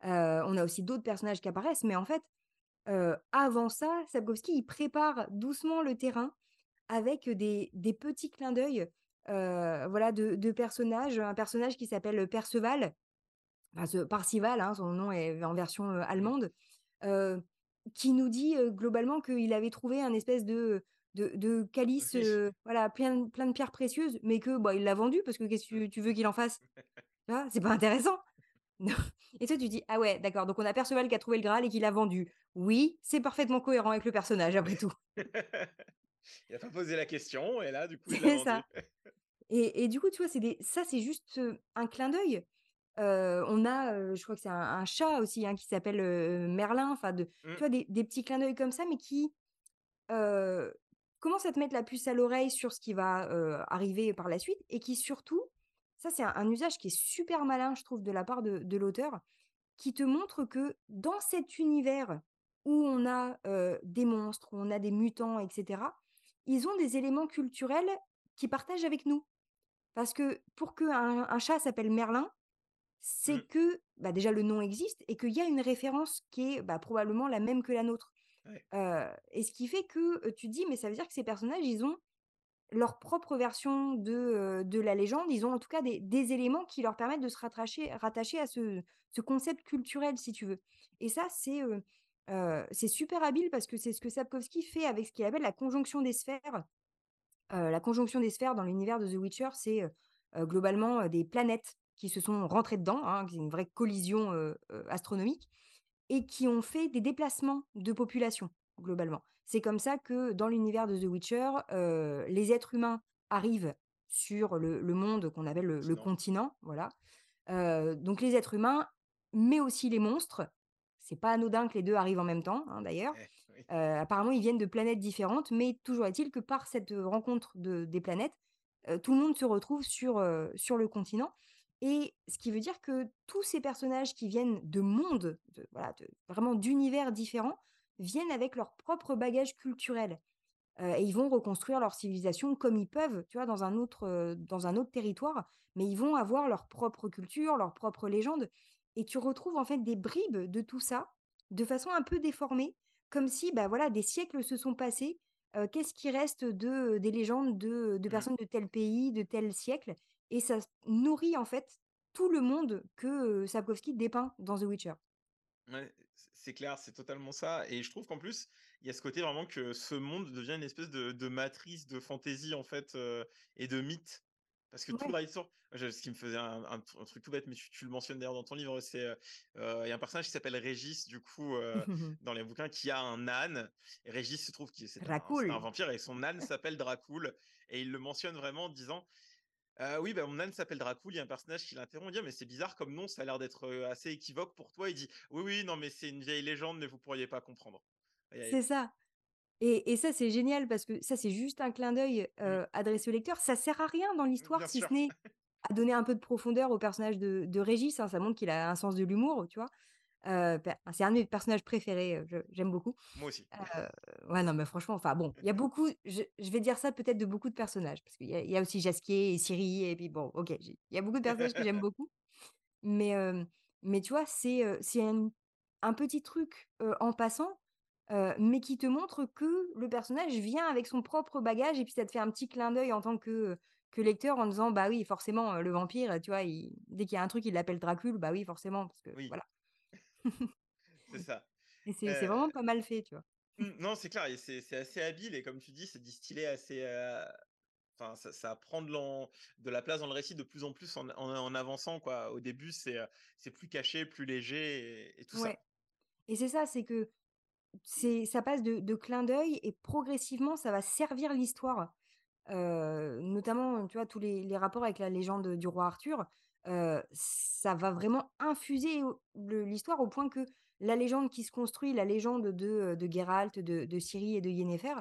On a aussi d'autres personnages qui apparaissent, mais en fait, avant ça, Sapkowski, il prépare doucement le terrain avec des des petits clins d'œil, voilà, de de personnages. Un personnage qui s'appelle, Perceval, enfin ce hein, son nom est en version, mmh. allemande, qui nous dit, globalement qu'il avait trouvé un espèce de de de calice, voilà, plein de plein de pierres précieuses, mais que, bah, il l'a vendu parce que qu'est-ce que tu veux qu'il en fasse? C'est pas intéressant. Et toi, tu dis: «Ah ouais, d'accord, donc on a Perceval qui a trouvé le Graal et qui l'a vendu». Oui, c'est parfaitement cohérent avec le personnage après tout. Il a pas posé la question et là, du coup, il l'a C'est vendu. ça et et du coup, tu vois, c'est des ça, c'est juste, un clin d'œil. On a, je crois que c'est un un chat aussi, hein, qui s'appelle, Merlin, enfin de tu Mmh, vois, des des petits clins d'œil comme ça, mais qui, commencent à te mettre la puce à l'oreille sur ce qui va, arriver par la suite et qui surtout ça, c'est un un usage qui est super malin, je trouve, de la part de de l'auteur, Qui te montre que dans cet univers où on a, des monstres, où on a des mutants et cetera, ils ont des éléments culturels qu'ils partagent avec nous. Parce que pour qu'un un un chat s'appelle Merlin, c'est mmh, que, bah, déjà le nom existe et qu'il y a une référence qui est, bah, probablement la même que la nôtre. ouais. Et ce qui fait que, tu dis: «Mais ça veut dire que ces personnages, ils ont leur propre version de, de la légende. Ils ont en tout cas des des éléments qui leur permettent de se rattacher rattacher à ce ce concept culturel, si tu veux. Et ça, c'est, c'est super habile parce que c'est ce que Sapkowski fait avec ce qu'il appelle la conjonction des sphères. La conjonction des sphères dans l'univers de The Witcher, c'est, globalement, des planètes qui se sont rentrées dedans, hein, une vraie collision, astronomique et qui ont fait des déplacements de population, globalement. C'est comme ça que dans l'univers de The Witcher, les êtres humains arrivent sur le le monde qu'on appelle le le Continent. voilà. Donc les êtres humains, mais aussi les monstres. C'est pas anodin que les 2 arrivent en même temps, hein, d'ailleurs. Eh, apparemment, ils viennent de planètes différentes, mais toujours est-il que par cette, rencontre de des planètes, tout le monde se retrouve sur, sur le continent et ce qui veut dire que tous ces personnages qui viennent de mondes, de voilà, de vraiment d'univers différents, viennent avec leur propre bagage culturel, heu et ils vont reconstruire leur civilisation comme ils peuvent, tu vois, dans un autre, heu, dans un autre territoire, mais ils vont avoir leur propre culture, leur propre légende et tu retrouves en fait des bribes de tout ça, de façon un peu déformée, comme si, bah, voilà, des siècles se sont passés. Heu, qu'est-ce qui reste de des légendes de de Mmh. personnes de tel pays, de tel siècle? Et ça nourrit en fait tout le monde que, Sapkowski dépeint dans The Witcher. Ouais, c'est clair, c'est totalement ça et je trouve qu'en plus, il y a ce côté vraiment que ce monde devient une espèce de de matrice de fantaisie, en fait, et de mythe. Parce que tout le ce qui me faisait un un tr un truc tout bête, mais tu tu le mentionnes d'ailleurs dans ton livre, c'est, il y a un personnage qui s'appelle Régis, du coup, dans les bouquins, qui a un âne et Régis se trouve que c'est un c'est un vampire et son âne s'appelle Dracul et il le mentionne vraiment en disant: Oui, bah, mon âne s'appelle Dracul. Il y a un personnage qui l'interrompt, il dit: «Ah mais c'est bizarre comme nom, ça a l'air d'être, assez équivoque pour toi». Il dit: «Oui, oui, non mais c'est une vieille légende, mais vous pourriez pas comprendre». C'est ça. Et et ça, c'est génial parce que ça, c'est juste un clin d'œil, mmh, adressé au lecteur. Ça sert à rien dans l'histoire bien si ce n'est à donner un peu de profondeur au personnage de de Régis, hein. Ça montre qu'il a un sens de l'humour, tu vois? C'est un de mes personnages préférés, j'aime beaucoup. Moi aussi. Ouais, non, mais franchement, enfin bon, il y a beaucoup je je vais dire ça peut-être de beaucoup de personnages parce qu'il y a il y a aussi Jasquier et Ciri et puis bon, OK, il y a beaucoup de personnages que j'aime beaucoup. Mais, mais tu vois, c'est, un un petit truc, en passant, mais qui te montre que le personnage vient avec son propre bagage et puis ça te fait un petit clin d'œil en tant que, que lecteur en disant: «Bah oui, forcément, le vampire, tu vois, il dès qu'il y a un truc, il l'appelle Dracul, bah oui, forcément», parce que Oui, voilà. C'est ça. Et c'est Heu, vraiment pas mal fait, tu vois? mmh, non, c'est clair c'est assez habile et comme tu dis, c'est distillé assez, enfin ça ça prend de de la place dans le récit de plus en plus en en en avançant, quoi. Au début, c'est, heu, c'est plus caché, plus léger et et tout Ouais ça. et c'est ça, c'est que ça passe de de clin d'œil et progressivement, ça va servir l'histoire. Notamment, tu vois, tous les les rapports avec la légende du roi Arthur, ça va vraiment infuser l'histoire au point que la légende qui se construit, la légende de, de Geralt, de de Ciri et de Yennefer,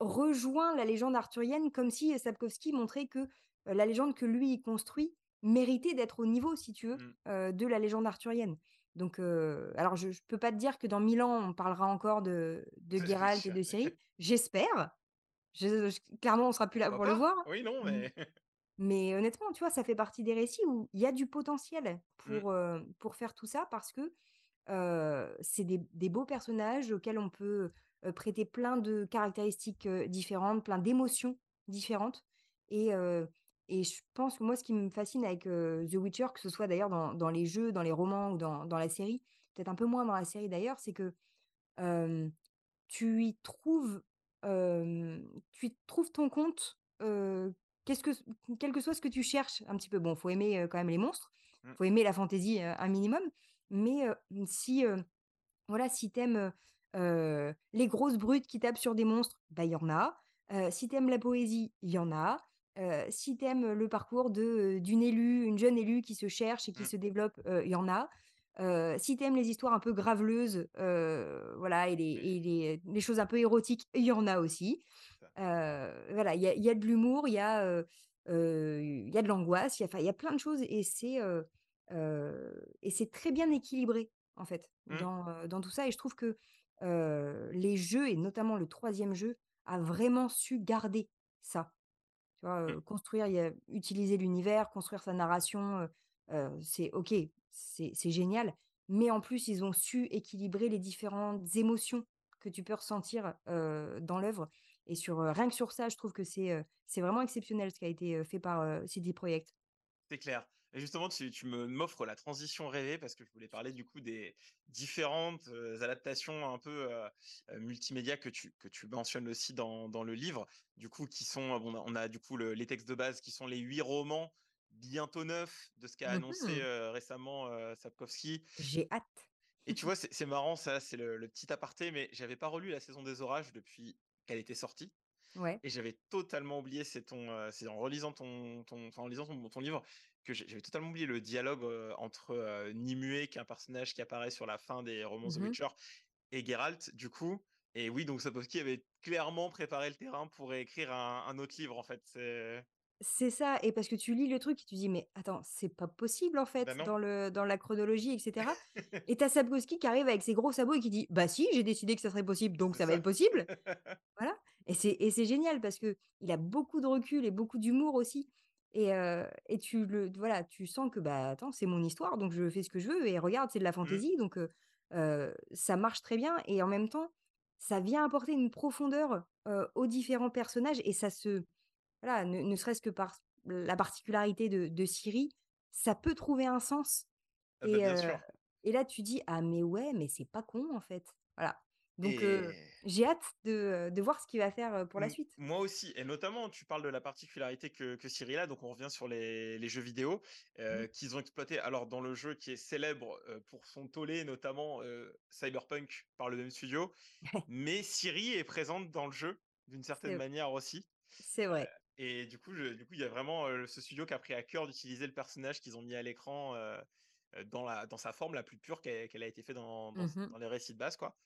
rejoint la légende arthurienne comme si, Sapkowski montrait que, la légende que lui, il construit méritait d'être au niveau, si tu veux, Mmh. de la légende arthurienne. Donc, alors je je peux pas te dire que dans 1000 ans, on parlera encore de de Geralt et de Ciri. J'espère, je clairement, on sera plus là Pourquoi pour le voir. Oui, non, Mmh, mais mais honnêtement, tu vois, ça fait partie des récits où il y a du potentiel mmh, pour, heu, pour faire tout ça parce que, c'est des des beaux personnages auxquels on peut, prêter plein de caractéristiques, différentes, plein d'émotions différentes et et je pense que moi, ce qui me fascine avec, The Witcher, que ce soit d'ailleurs dans dans les jeux, dans les romans ou dans dans la série, peut-être un peu moins dans la série d'ailleurs, c'est que, tu y trouves, tu y trouves ton compte, qu'est-ce que quel que soit ce que tu cherches un petit peu. Bon, faut aimer, quand même les monstres, mmh, faut aimer la fantaisie, un minimum, mais si, voilà, si t'aimes aimes, les grosses brutes qui tapent sur des monstres, bah, il y en a. Si t'aimes la poésie, il y en a. Si t'aimes le parcours d'une élue, une jeune élue qui se cherche et qui mmh, se développe, il y en a. Si t'aimes les histoires un peu graveleuses, voilà et les oui, et les, les choses un peu érotiques, il y en a aussi. Heu, voilà, il y a il y a de l'humour, il y a, heu, il y a de l'angoisse, il y a y plein de choses et c'est, et c'est très bien équilibré, en fait, Mmh, dans, dans tout ça et je trouve que, les jeux et notamment le troisième jeu a vraiment su garder ça. Tu vois, heu, construire, y a utiliser l'univers, construire sa narration, heu heu, c'est OK, c'est génial, mais en plus, ils ont su équilibrer les différentes émotions que tu peux ressentir, dans l'œuvre et sur, rien que sur ça, je trouve que c'est, c'est vraiment exceptionnel ce qui a été, fait par, CD Projekt. C'est clair. Et justement, tu tu m'offres la transition rêvée parce que je voulais parler du coup des différentes, adaptations un peu, multimédia que tu que tu mentionnes aussi dans dans le livre. Du coup, qui sont, bon, on a on a du coup le les textes de base qui sont les 8 romans, bientôt 9 de ce qu'a annoncé, Mmh récemment, Sapkowski. J'ai hâte. Et tu vois, c'est c'est marrant ça, c'est le le petit aparté, mais j'avais pas relu La Saison des Orages depuis qu'elle était sortie. Ouais. Et j'avais totalement oublié, c'est ton, c'est en relisant ton ton en lisant ton ton livre que j'avais totalement oublié le dialogue, entre, heu, Nimue, qui est un personnage qui apparaît sur la fin des romans The Mmh Witcher et Geralt, du coup et oui, donc Sapkowski avait clairement préparé le terrain pour écrire un un autre livre, en fait, c'est ça et parce que tu lis le truc et tu dis: «Mais attends, c'est pas possible en bah, fait dans le dans la chronologie et cetera» et tu as Sapkowski qui arrive avec ses gros sabots et qui dit: «Bah si, j'ai décidé que ça serait possible, donc ça va être possible». Voilà et c'est génial parce que il a beaucoup de recul et beaucoup d'humour aussi Et, et tu le voilà, tu sens que, bah, attends, c'est mon histoire, donc je fais ce que je veux et regarde, c'est de la Mmh. fantaisie, donc ça marche très bien et en même temps, ça vient apporter une profondeur, aux différents personnages et ça se voilà, ne ne serait-ce que par la particularité de de Ciri, ça peut trouver un sens Ah bah, et bien heu sûr et là tu dis: «Ah mais ouais, mais c'est pas con en fait». Voilà, donc j'ai hâte de, de voir ce qu'il va faire, pour la suite. moi aussi et notamment tu parles de la particularité que que Cyril a, donc on revient sur les les jeux vidéo, Mmh. qu'ils ont exploité. Alors dans le jeu qui est célèbre, pour son tollé notamment, Cyberpunk par le même studio, mais Ciri est présente dans le jeu d'une certaine manière aussi, c'est vrai. Et du coup je du coup il y a vraiment, ce studio qui a pris à cœur d'utiliser le personnage qu'ils ont mis à l'écran, dans la dans sa forme la plus pure qu'elle a été fait dans dans Mmh dans les récits de base, quoi.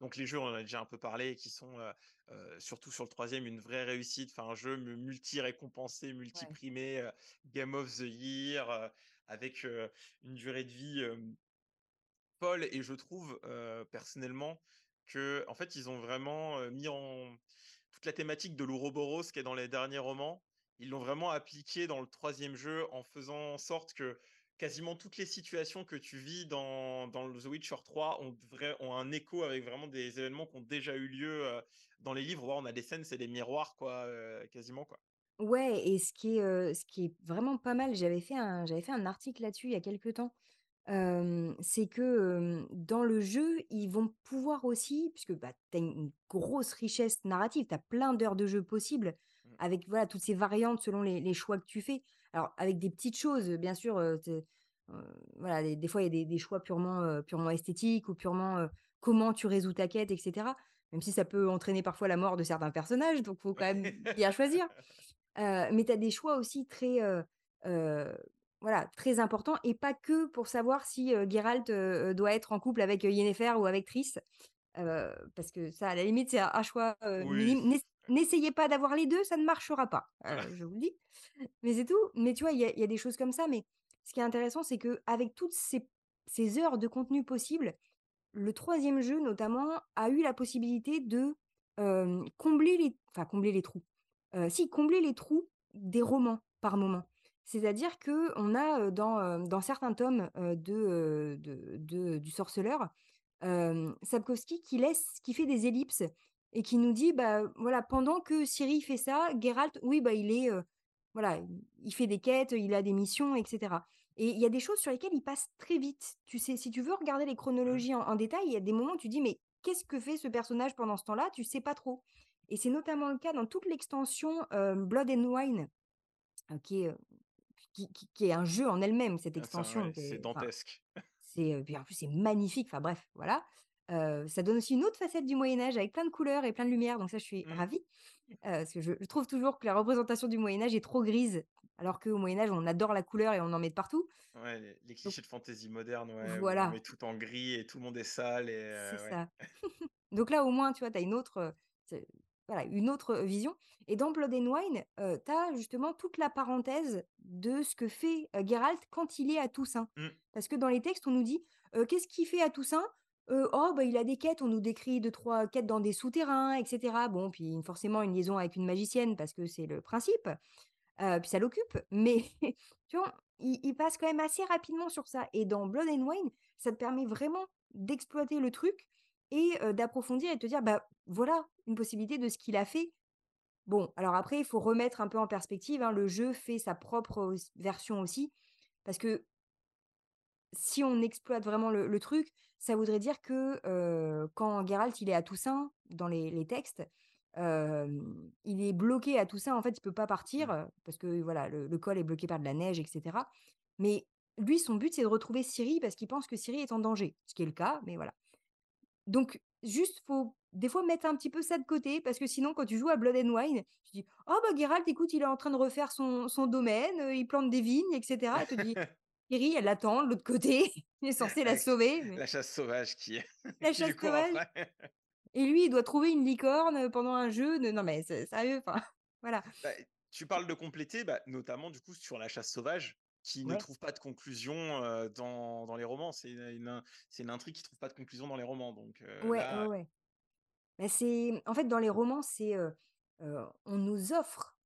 Donc les jeux, on en a déjà un peu parlé, qui sont, surtout sur le troisième une vraie réussite. Enfin, un jeu mu multi-récompensé, multi-primé, Game of the Year, avec, une durée de vie, folle et je trouve, personnellement que en fait, ils ont vraiment, mis en la thématique de l'Ouroboros qui est dans les derniers romans, ils l'ont vraiment appliqué dans le troisième jeu en faisant en sorte que quasiment toutes les situations que tu vis dans dans The Witcher 3 ont un écho avec vraiment des événements qui ont déjà eu lieu, heu, dans les livres. On a des scènes, c'est des miroirs quoi, heu, quasiment quoi. Ouais et ce qui est, heu, ce qui est vraiment pas mal, j'avais fait un j'avais fait un article là-dessus il y a quelque temps, hem, c'est que, hem, dans le jeu, ils vont pouvoir aussi puisque, bah, tu as une une grosse richesse narrative, tu as plein d'heures de jeu possibles Mmh. avec, voilà, toutes ces variantes selon les les choix que tu fais. Alors avec des petites choses, bien sûr, heu, tu heu, voilà, des des fois, il y a des des choix purement, heu, purement esthétiques ou purement, heu, comment tu résous ta quête et cetera. Même si ça peut entraîner parfois la mort de certains personnages, donc faut quand même bien choisir. Heu, mais tu as des choix aussi très, heu heu, voilà, très importants et pas que pour savoir si, heu, Geralt, doit être en couple avec, Yennefer ou avec Triss, parce que ça, à la limite, c'est un choix, Oui, n'essayez pas d'avoir les 2, ça ne marchera pas, je vous le dis. Mais c'est tout. Mais tu vois, il y a il y a des choses comme ça, mais ce qui est intéressant, c'est qu'avec toutes ces ces heures de contenu possibles, le troisième jeu notamment a eu la possibilité de, combler les enfin combler les trous. Si, combler les trous des romans par moment. C'est-à-dire qu'on a, dans, certains tomes, de, heu, de de du Sorceleur, hem, Sapkowski qui laisse qui fait des ellipses et qui nous dit, bah, voilà, pendant que Ciri fait ça, Geralt, oui, bah, il est, voilà, il fait des quêtes, il a des missions et cetera. Et il y a des choses sur lesquelles il passe très vite. Tu sais, si tu veux regarder les Mmh. chronologies en en détail, il y a des moments où tu dis: «Mais qu'est-ce que fait ce personnage pendant ce temps-là?» tu sais pas trop. Et c'est notamment le cas dans toute l'extension, Blood and Wine, qui est, qui qui qui est un jeu en elle-même, cette extension c'est dantesque. c'est, heu, puis en plus c'est magnifique, enfin bref, voilà. Heu, ça donne aussi une autre facette du Moyen Âge avec plein de couleurs et plein de lumière, donc ça je suis Mmh. ravie. Heu, parce que je je trouve toujours que la représentation du Moyen Âge est trop grise, alors qu'au Moyen Âge, on adore la couleur et on en met de partout. Ouais, les les Donc clichés de fantasy moderne, ouais, où on met voilà, tout en gris et tout le monde est sale et c'est ouais. ça. Donc là, au moins, tu vois, tu as une autre, voilà, une autre, vision et dans Blood and Wine, heu, tu as justement toute la parenthèse de ce que fait, heu, Geralt quand il est à Toussaint. Mmh. Parce que dans les textes, on nous dit, «Qu'est-ce qu'il fait à Toussaint?» «Oh, bah, il a des quêtes». On nous décrit deux trois quêtes dans des souterrains et cetera. Bon, puis forcément une liaison avec une magicienne parce que c'est le principe, puis ça l'occupe. Mais tu vois, il il passe quand même assez rapidement sur ça et dans Blood and Wine, ça te permet vraiment d'exploiter le truc et d'approfondir et de te dire: «Bah, voilà une possibilité de ce qu'il a fait». Bon, alors après, il faut remettre un peu en perspective, hein, le jeu fait sa propre version aussi, parce que si on exploite vraiment le le truc, ça voudrait dire que, quand Geralt, il est à Toussaint, dans les les textes, il est bloqué à Toussaint, en fait, il peut pas partir, Mmh. heu, parce que voilà, le le col est bloqué par de la neige et cetera. Mais lui, son but, c'est de retrouver Ciri parce qu'il pense que Ciri est en danger, ce qui est le cas, mais voilà. Donc juste, faut des fois mettre un petit peu ça de côté parce que sinon quand tu joues à Blood and Wine, tu dis: «Oh bah Geralt écoute, il est en train de refaire son son domaine, heu, il plante des vignes et cetera» et tu te dis: «Ciri, elle l'attend de l'autre côté, il est censé la sauver, mais la chasse sauvage qui la qui chasse sauvage après. et lui, il doit trouver une licorne, pendant un jeu de» non mais sérieux, enfin voilà. Bah, tu parles de compléter, bah, notamment du coup sur la chasse sauvage, qui ne trouve pas de conclusion, dans dans les romans. C'est une une intrigue qui trouve pas de conclusion dans les romans, donc heu, Ouais, ouais, là ouais. C'est en fait, dans les romans, c'est, on nous offre,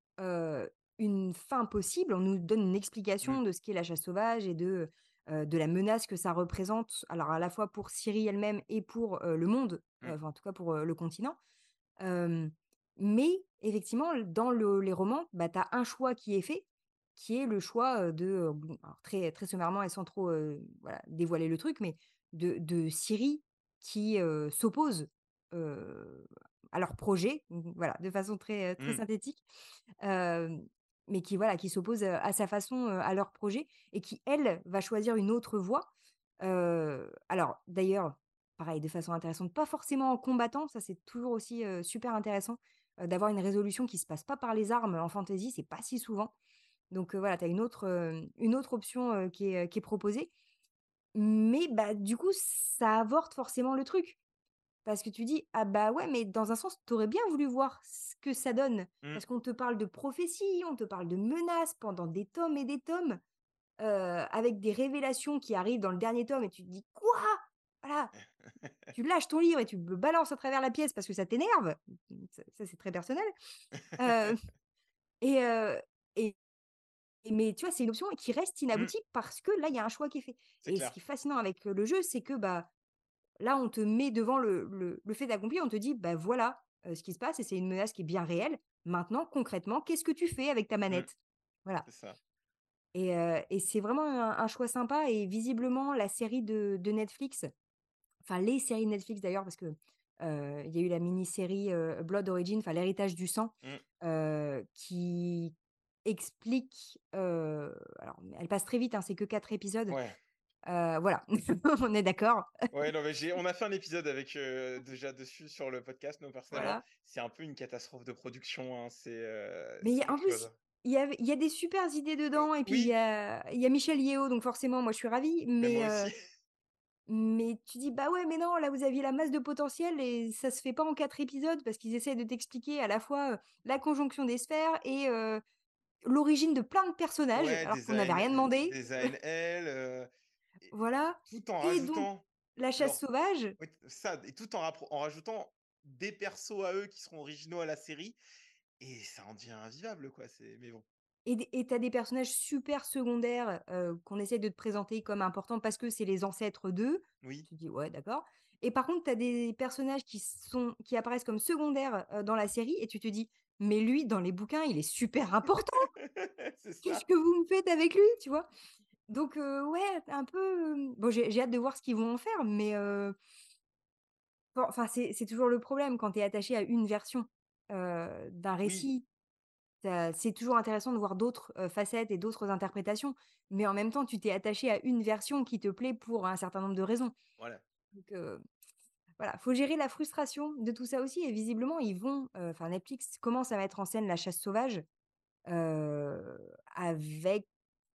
une fin possible. On nous donne une Mmh. explication de ce qu'est la chasse sauvage et de, de la menace que ça représente, alors à la fois pour Syrie elle-même et pour, le monde, Mmh. enfin en tout cas pour, le continent. Mais effectivement, dans le les romans, bah, tu as un choix qui est fait, qui est le choix, de, alors très très sommairement et sans trop, voilà, dévoiler le truc, mais de de Syrie qui, s'oppose, à leur projet, mmh, voilà, de façon très, très Mmh. synthétique. Mais qui, voilà, qui s'oppose, à sa façon, à leur projet et qui, elle, va choisir une autre voie. Alors d'ailleurs, pareil, de façon intéressante, pas forcément en combattant, ça c'est toujours aussi, super intéressant, d'avoir une résolution qui se passe pas par les armes en fantasy, c'est pas si souvent. Donc, voilà, tu as une autre, une autre option, qui est, qui est proposée. Mais, bah, du coup, ça avorte forcément le truc. Parce que tu dis: «Ah bah, ouais, mais dans un sens, tu aurais bien voulu voir ce que ça donne». Mmh. Parce qu'on te parle de prophéties, on te parle de menaces pendant des tomes et des tomes, avec des révélations qui arrivent dans le dernier tome et tu te dis: «Quoi?» voilà, tu lâches ton livre et tu le balances à travers la pièce parce que ça t'énerve. Mmh, ça ça, c'est très personnel. Et mais tu vois, c'est une option qui reste Mmh. inaboutie parce que là, il y a un choix qui est fait et ce qui est fascinant avec, le jeu, c'est que, bah, Là, on te met devant le le le fait accompli, on te dit: «Bah, voilà, ce qui se passe et c'est une menace qui est bien réelle. Maintenant, concrètement, qu'est-ce que tu fais avec ta Mmh. manette?» voilà C'est ça. et et c'est vraiment un un choix sympa et visiblement la série de de Netflix, enfin les séries de Netflix d'ailleurs parce que, il y a eu la mini-série, Blood Origin, enfin l'héritage du sang, Mmh. qui explique, alors elle passe très vite, hein, c'est que 4 épisodes, Ouais. voilà, on est d'accord? Ouais, non, mais on a fait un épisode avec, déjà dessus sur le podcast, nous, personnellement. Voilà. C'est un peu une catastrophe de production, hein, c'est, Mais a en plus, il y il y a des supers idées dedans et puis il y a y a Michel Yeo, donc forcément moi je suis ravie, mais mais tu dis: «Bah ouais, mais non, là vous aviez la masse de potentiel et ça se fait pas en 4 épisodes» parce qu'ils essaient de t'expliquer à la fois, la conjonction des sphères et l'origine de plein de personnages Ouais, alors qu'on n'avait rien demandé. des ANL, et Voilà tout en et donc rajoutant la chasse sauvage ça et tout en en rajoutant des persos à eux qui seront originaux à la série et ça en devient invivable, quoi, c'est mais bon. et tu des personnages super secondaires, heu, qu'on essaie de te présenter comme importants parce que c'est les ancêtres d'eux. Oui, Tu dis: «Ouais, d'accord» et par contre, tu as des personnages qui sont qui apparaissent comme secondaires, heu, dans la série et tu te dis: «Mais lui, dans les bouquins, il est super important! Qu'est-ce que vous me faites avec lui?» tu vois? Donc ouais, un peu, bon, j'ai hâte de voir ce qu'ils vont en faire, mais heu, bon, enfin, c'est toujours le problème quand tu es attaché à une version, d'un récit c'est toujours intéressant de voir d'autres, facettes et d'autres interprétations, mais en même temps, tu t'es attaché à une version qui te plaît pour un certain nombre de raisons. voilà. Donc voilà, faut gérer la frustration de tout ça aussi et visiblement ils vont, heu, enfin Netflix commence à mettre en scène la chasse sauvage, heu, avec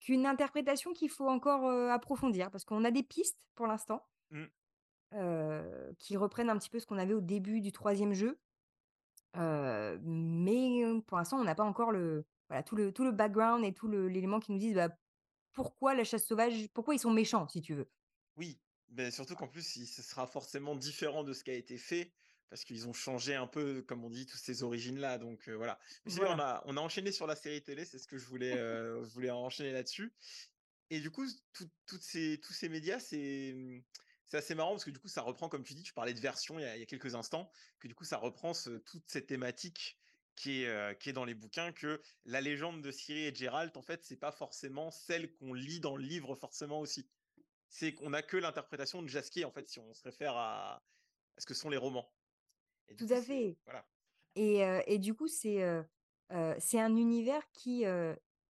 une interprétation qu'il faut encore, heu, approfondir parce qu'on a des pistes pour l'instant, Mmh. qui reprennent un petit peu ce qu'on avait au début du troisième jeu, mais pour l'instant, on n'a pas encore le voilà, tout le tout le background et tout l'élément qui nous dise, bah, pourquoi la chasse sauvage pourquoi ils sont méchants, si tu veux. Oui, beh, surtout qu'en plus, il ce sera forcément différent de ce qui a été fait, parce qu'ils ont changé un peu, comme on dit, toutes ces origines-là, donc voilà. Mais on a on a enchaîné sur la série télé, c'est ce que je voulais, je voulais enchaîner là-dessus et du coup, tout toutes ces tous ces médias, c'est, mmh, c'est assez marrant parce que du coup, ça reprend, comme tu dis, tu parlais de version il y a il y a quelques instants, que du coup, ça reprend ce toute cette thématique qui est, qui est dans les bouquins, que la légende de Ciri et de Géralt, en fait, c'est pas forcément celle qu'on lit dans le livre forcément aussi. C'est qu'on a que l'interprétation de Jasquier, en fait, si on se réfère à à ce que sont les romans et Tout coup, à fait voilà. et heu et du coup, c'est, heu, c'est un univers qui,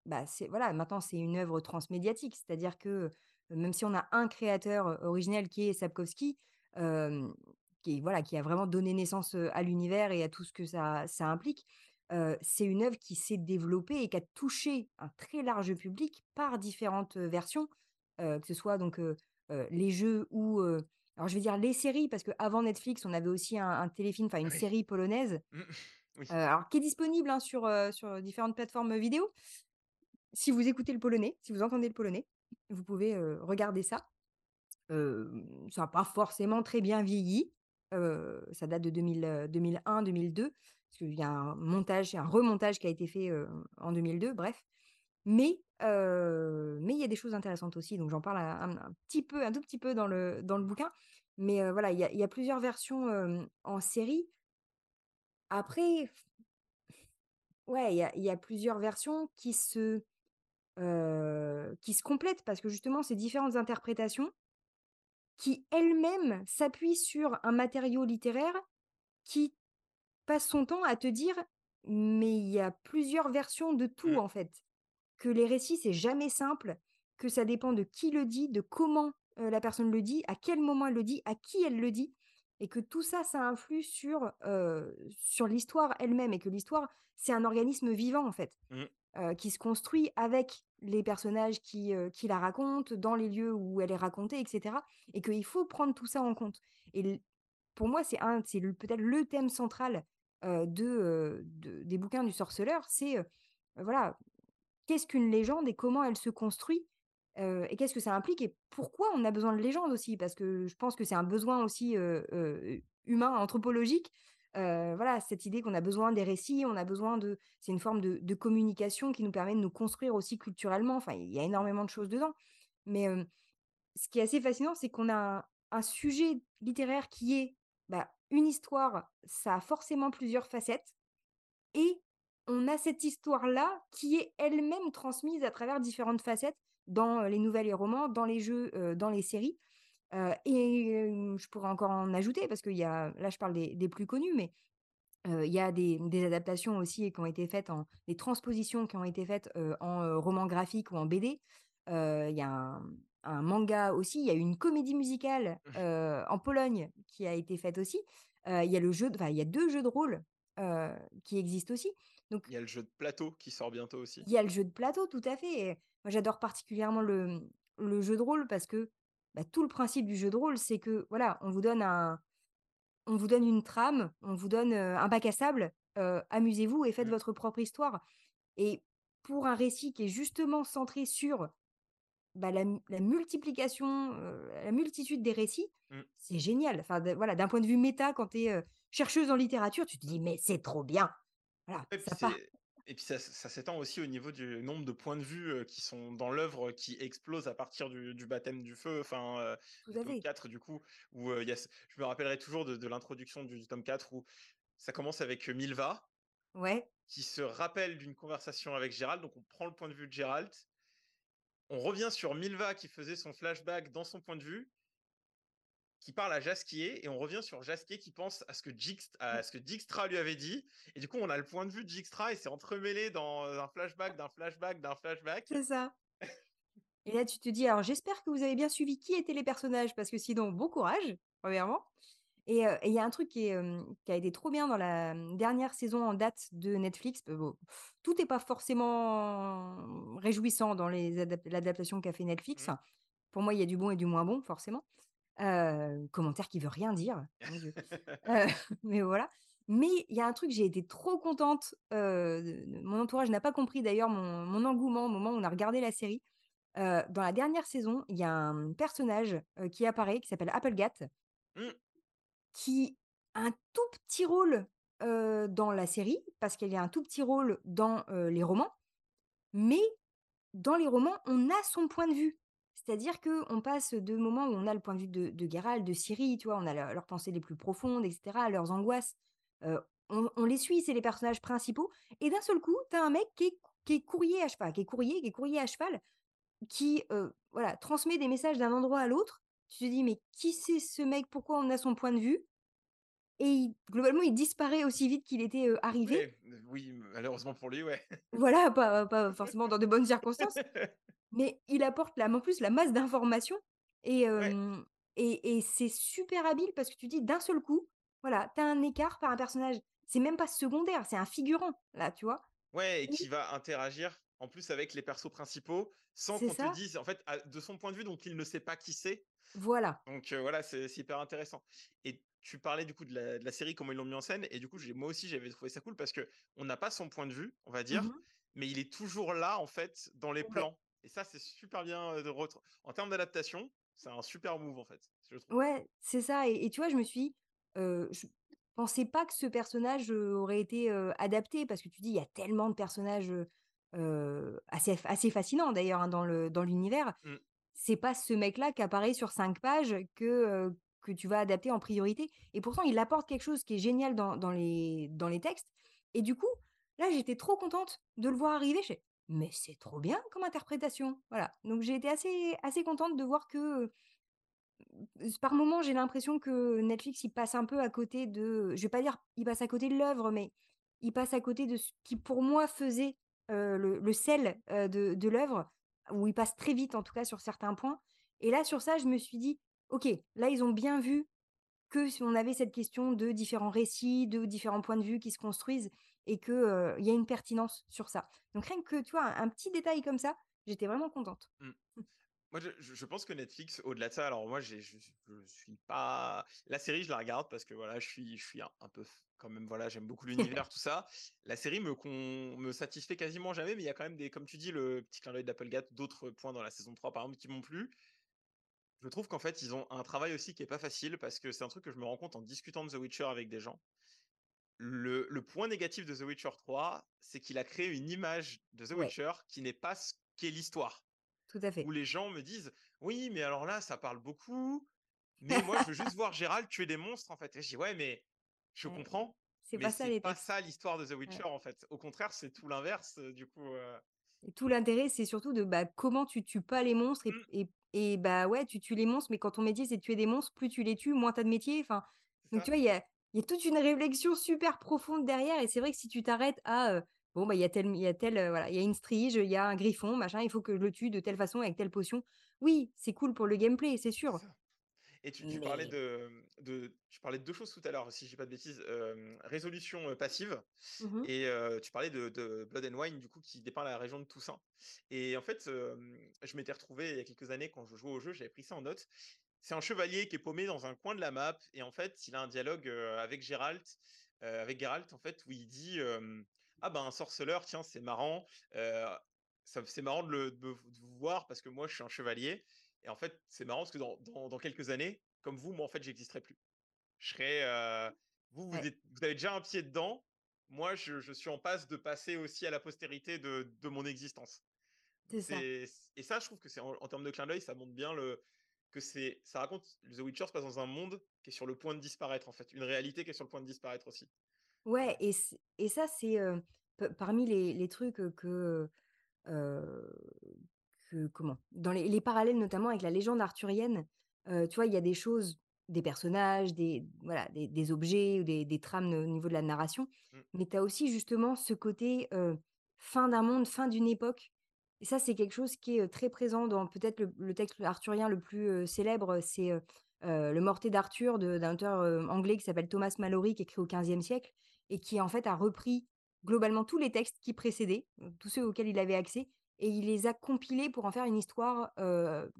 bah, c'est voilà, maintenant c'est une œuvre transmédiatique. C'est-à-dire que, même si on a un créateur, originel qui est Sapkowski, qui voilà, qui a vraiment donné naissance, à l'univers et à tout ce que ça ça implique, c'est une œuvre qui s'est développée et qui a touché un très large public par différentes, versions, heu, que ce soit donc, heu heu, les jeux ou, alors je vais dire les séries parce qu'avant Netflix, on avait aussi un un téléfilm, enfin une Oui. série polonaise, Mmh. Oui. heu, alors qui est disponible, hein, sur, sur différentes plateformes, vidéo. Si vous écoutez le polonais, si vous entendez le polonais, vous pouvez, regarder ça. Ça a pas forcément très bien vieilli, ça date de 2000, heu, 2001-2002. parce qu'il y a un montage, un remontage qui a été fait, en 2002, bref. Mais mais il y a des choses intéressantes aussi, donc j'en parle un un petit peu, un tout petit peu dans le dans le bouquin. Mais voilà, il y a il y a plusieurs versions, en série. Après, ouais, il y a il y a plusieurs versions qui se, qui se complètent parce que justement ces différentes interprétations qui elles-mêmes s'appuient sur un matériau littéraire qui passe son temps à te dire: «Mais il y a plusieurs versions de tout, Mmh. en fait». Que les récits, c'est jamais simple, que ça dépend de qui le dit, de comment, heu, la personne le dit, à quel moment elle le dit, à qui elle le dit et que tout ça, ça influe sur, heu, sur l'histoire elle-même et que l'histoire, c'est un organisme vivant, en fait, Mmh. heu, qui se construit avec les personnages qui, qui la racontent, dans les lieux où elle est racontée et cetera et qu'il faut prendre tout ça en compte et pour moi, c'est un c'est peut-être le thème central, de, des bouquins du sorceleur, c'est, voilà, qu'est-ce qu'une légende et comment elle se construit? Et qu'est-ce que ça implique et pourquoi on a besoin de légendes aussi? Parce que je pense que c'est un besoin aussi, humain, anthropologique. Voilà, cette idée qu'on a besoin des récits, on a besoin de c'est une forme de communication qui nous permet de nous construire aussi culturellement. Enfin, il y a énormément de choses dedans. Mais, ce qui est assez fascinant, c'est qu'on a un un sujet littéraire qui est, bah, une histoire, ça a forcément plusieurs facettes et on a cette histoire-là qui est elle-même transmise à travers différentes facettes dans, heu, les nouvelles et romans, dans les jeux, heu, dans les séries, heu et je pourrais encore en ajouter parce qu'il y a là, je parle des des plus connus, mais il y a des des adaptations aussi qui ont été faites en des transpositions qui ont été faites, en, roman graphique ou en BD. Il y a un un manga aussi, il y a une comédie musicale, heu, en Pologne qui a été faite aussi. Il y a le jeu y a 2 jeux de rôle, qui existent aussi. Donc Il y a le jeu de plateau qui sort bientôt aussi. il y a le jeu de plateau, tout à fait et moi j'adore particulièrement le, le jeu de rôle parce que, bah, tout le principe du jeu de rôle, c'est que, voilà, on vous donne un on vous donne une trame, on vous donne, un bac à sable, amusez-vous et faites Mmh. votre propre histoire et pour un récit qui est justement centré sur, bah, la multiplication, la multitude des récits, Mmh. c'est génial. Enfin, de voilà, d'un point de vue méta, quand tu es, heu, chercheuse en littérature, tu te dis: «Mais c'est trop bien!» Voilà, Et puis ça part. c'est et puis ça ça s'étend aussi au niveau du nombre de points de vue, qui sont dans l'œuvre, qui explose à partir du du baptême du feu, enfin, du tome fait. 4 du coup, où, heu, il y a ce je me rappellerai toujours de de l'introduction du du tome 4 où ça commence avec, Milva Ouais, qui se rappelle d'une conversation avec Geralt, donc on prend le point de vue de Geralt. On revient sur Milva qui faisait son flashback dans son point de vue, qui parle à Jasquier et on revient sur Jasquier qui pense à ce que Jixt à ce que Dijkstra lui avait dit et du coup, on a le point de vue de Dijkstra et c'est entremêlé dans, un flashback, d'un flashback, d'un flashback. c'est ça. Et là, tu te dis: «Alors j'espère que vous avez bien suivi qui étaient les personnages parce que sinon bon courage, premièrement». Et et il y a un truc qui est, hem, qui a été trop bien dans la, dernière saison en date de Netflix, bon, tout est pas forcément réjouissant dans l'adaptation qu'a fait Netflix. Mmh. Pour moi, il y a du bon et du moins bon forcément. Commentaire qui veut rien dire, mon Dieu. Heu, mais voilà. Mais il y a un truc, j'ai été trop contente, mon entourage n'a pas compris d'ailleurs mon mon engouement au moment où on a regardé la série. Dans la dernière saison, il y a un personnage, qui apparaît, qui s'appelle Applegat, Mmh. qui a un tout petit rôle, dans la série, parce qu'il y a un tout petit rôle dans, les romans. Mais dans les romans, on a son point de vue. C'est-à-dire qu'on passe de moments où on a le point de vue de de Geralt, de Ciri, tu vois? On a leur leurs pensées les plus profondes et cetera, leurs angoisses. Heu, on les suit, c'est les personnages principaux et d'un seul coup, tu as un mec qui est courrier à cheval, qui est courrier, qui est courrier à cheval qui, heu, voilà, transmet des messages d'un endroit à l'autre. Tu te dis: «Mais qui c'est ce mec? Pourquoi on a son point de vue?» Et il globalement, il disparaît aussi vite qu'il était, arrivé. Oui, malheureusement pour lui, ouais. Voilà, pas pas forcément dans de bonnes circonstances, mais il apporte la en plus la masse d'informations et Ouais, et et c'est super habile parce que tu dis d'un seul coup, voilà, tu as un écart par un personnage. C'est même pas secondaire, c'est un figurant, là, tu vois? ouais et qui va interagir, en plus avec les persos principaux, sans qu'on te dise en fait, de son point de vue, donc il ne sait pas qui c'est. voilà. Donc voilà, c'est c'est hyper intéressant et tu parlais du coup de la de la série, comment ils l'ont mis en scène et du coup, moi aussi, j'avais trouvé ça cool parce que on n'a pas son point de vue, on va Mmh dire, mais il est toujours là, en fait, dans les Ouais. plans et ça, c'est super bien, heu, de retr en termes d'adaptation, c'est un super move, en fait, je trouve. Ouais, c'est ça et et tu vois, je me suis heu, je pensais pas que ce personnage, aurait été, adapté parce que tu dis: «Il y a tellement de personnages, assez assez fascinants d'ailleurs, hein, dans le dans l'univers». Mmh. C'est pas ce mec-là qui apparaît sur 5 pages que, que tu vas adapter en priorité et pourtant il apporte quelque chose qui est génial dans dans les dans les textes et du coup, là, j'étais trop contente de le voir arriver. Je «Mais c'est trop bien comme interprétation!» voilà, donc j'ai été assez assez contente de voir que, par moments, j'ai l'impression que Netflix, il passe un peu à côté de je vais pas dire, il passe à côté de l'œuvre, mais il passe à côté de ce qui, pour moi, faisait, le le sel, de de l'œuvre, où il passe très vite, en tout cas, sur certains points et là, sur ça, je me suis dit: «OK, là, ils ont bien vu que si on avait cette question de différents récits, de différents points de vue qui se construisent et que, heu, il y a une pertinence sur ça». Donc rien que, tu vois, un petit détail comme ça, j'étais vraiment contente. Mmh. Moi, je pense que Netflix, au-delà de ça, alors moi, je suis pas la série, je la regarde parce que voilà, je suis un peu quand même, voilà, j'aime beaucoup l'univers, tout ça. La série me satisfait quasiment jamais, mais il y a quand même des comme tu dis, le petit clin d'œil d'Applegate, d'autres points dans la saison 3, par exemple, qui m'ont plu. Je trouve qu'en fait, ils ont un travail aussi qui est pas facile parce que c'est un truc que je me rends compte en discutant de The Witcher avec des gens. Le le point négatif de The Witcher 3, c'est qu'il a créé une image de The Ouais, Witcher qui n'est pas ce qu'est l'histoire. tout à Où fait. les gens me disent: «Oui, mais alors là, ça parle beaucoup, mais moi, je veux juste voir Geralt tuer des monstres, en fait». Et je dis: «Ouais, mais je Ouais, comprends, c'est pas ça l'histoire de The Witcher, Ouais. en fait». Au contraire, c'est tout l'inverse, heu, du coup, heu, Et tout l'intérêt, c'est surtout de, bah, comment tu tues pas les monstres et mmh, et et bah, ouais, tu tues les monstres, mais quand ton métier, c'est de tuer des monstres, plus tu les tues, moins tu as de métier. Enfin, donc tu vois, il y a il y a toute une réflexion super profonde derrière et c'est vrai que si tu t'arrêtes à, bon, bah, il y a tel y a tel, voilà, il y a une strige, il y a un griffon, machin, il faut que je le tue de telle façon avec telle potion. Oui, c'est cool pour le gameplay, c'est sûr. Et tu tu parlais de, de tu parlais de 2 choses tout à l'heure, si je dis pas de bêtises, hem, résolution, heu, passive mmh et heu, tu parlais de de Blood and Wine, du coup, qui dépeint la région de Toussaint. Et en fait, je m'étais retrouvé il y a quelques années quand je jouais au jeu, j'avais pris ça en note. C'est un chevalier qui est paumé dans un coin de la map et en fait, il a un dialogue, avec heu, avec Geralt, en fait, où il dit, «Ah ben, un sorceleur, tiens, c'est marrant, c'est marrant de le de me de vous voir parce que moi, je suis un chevalier et en fait, c'est marrant parce que dans dans dans quelques années, comme vous, moi, en fait, j'existerai plus. Je serai, heu, vous, vous ouais, êtes vous avez déjà un pied dedans. Moi, je je suis en passe de passer aussi à la postérité de de mon existence. Ça. et ça, je trouve que c'est en en termes de clin d'œil, ça montre bien le que c'est ça raconte The Witcher se passe dans un monde qui est sur le point de disparaître, en fait, une réalité qui est sur le point de disparaître aussi. Ouais et et ça, c'est, heu, p parmi les les trucs, heu, que, heu que comment? Dans les les parallèles notamment avec la légende arthurienne, heu, tu vois, il y a des choses, des personnages, des voilà, des des objets ou des des trames au niveau de la narration, Mmh. mais tu as aussi justement ce côté, fin d'un monde, fin d'une époque et ça, c'est quelque chose qui est, très présent dans peut-être le le texte arthurien le plus, célèbre, c'est, heu, Le Morte d'Arthur d'un auteur, anglais qui s'appelle Thomas Malory, qui est écrit au XVe siècle et qui, en fait, a repris globalement tous les textes qui précédaient, tous ceux auxquels il avait accès et il les a compilés pour en faire une histoire,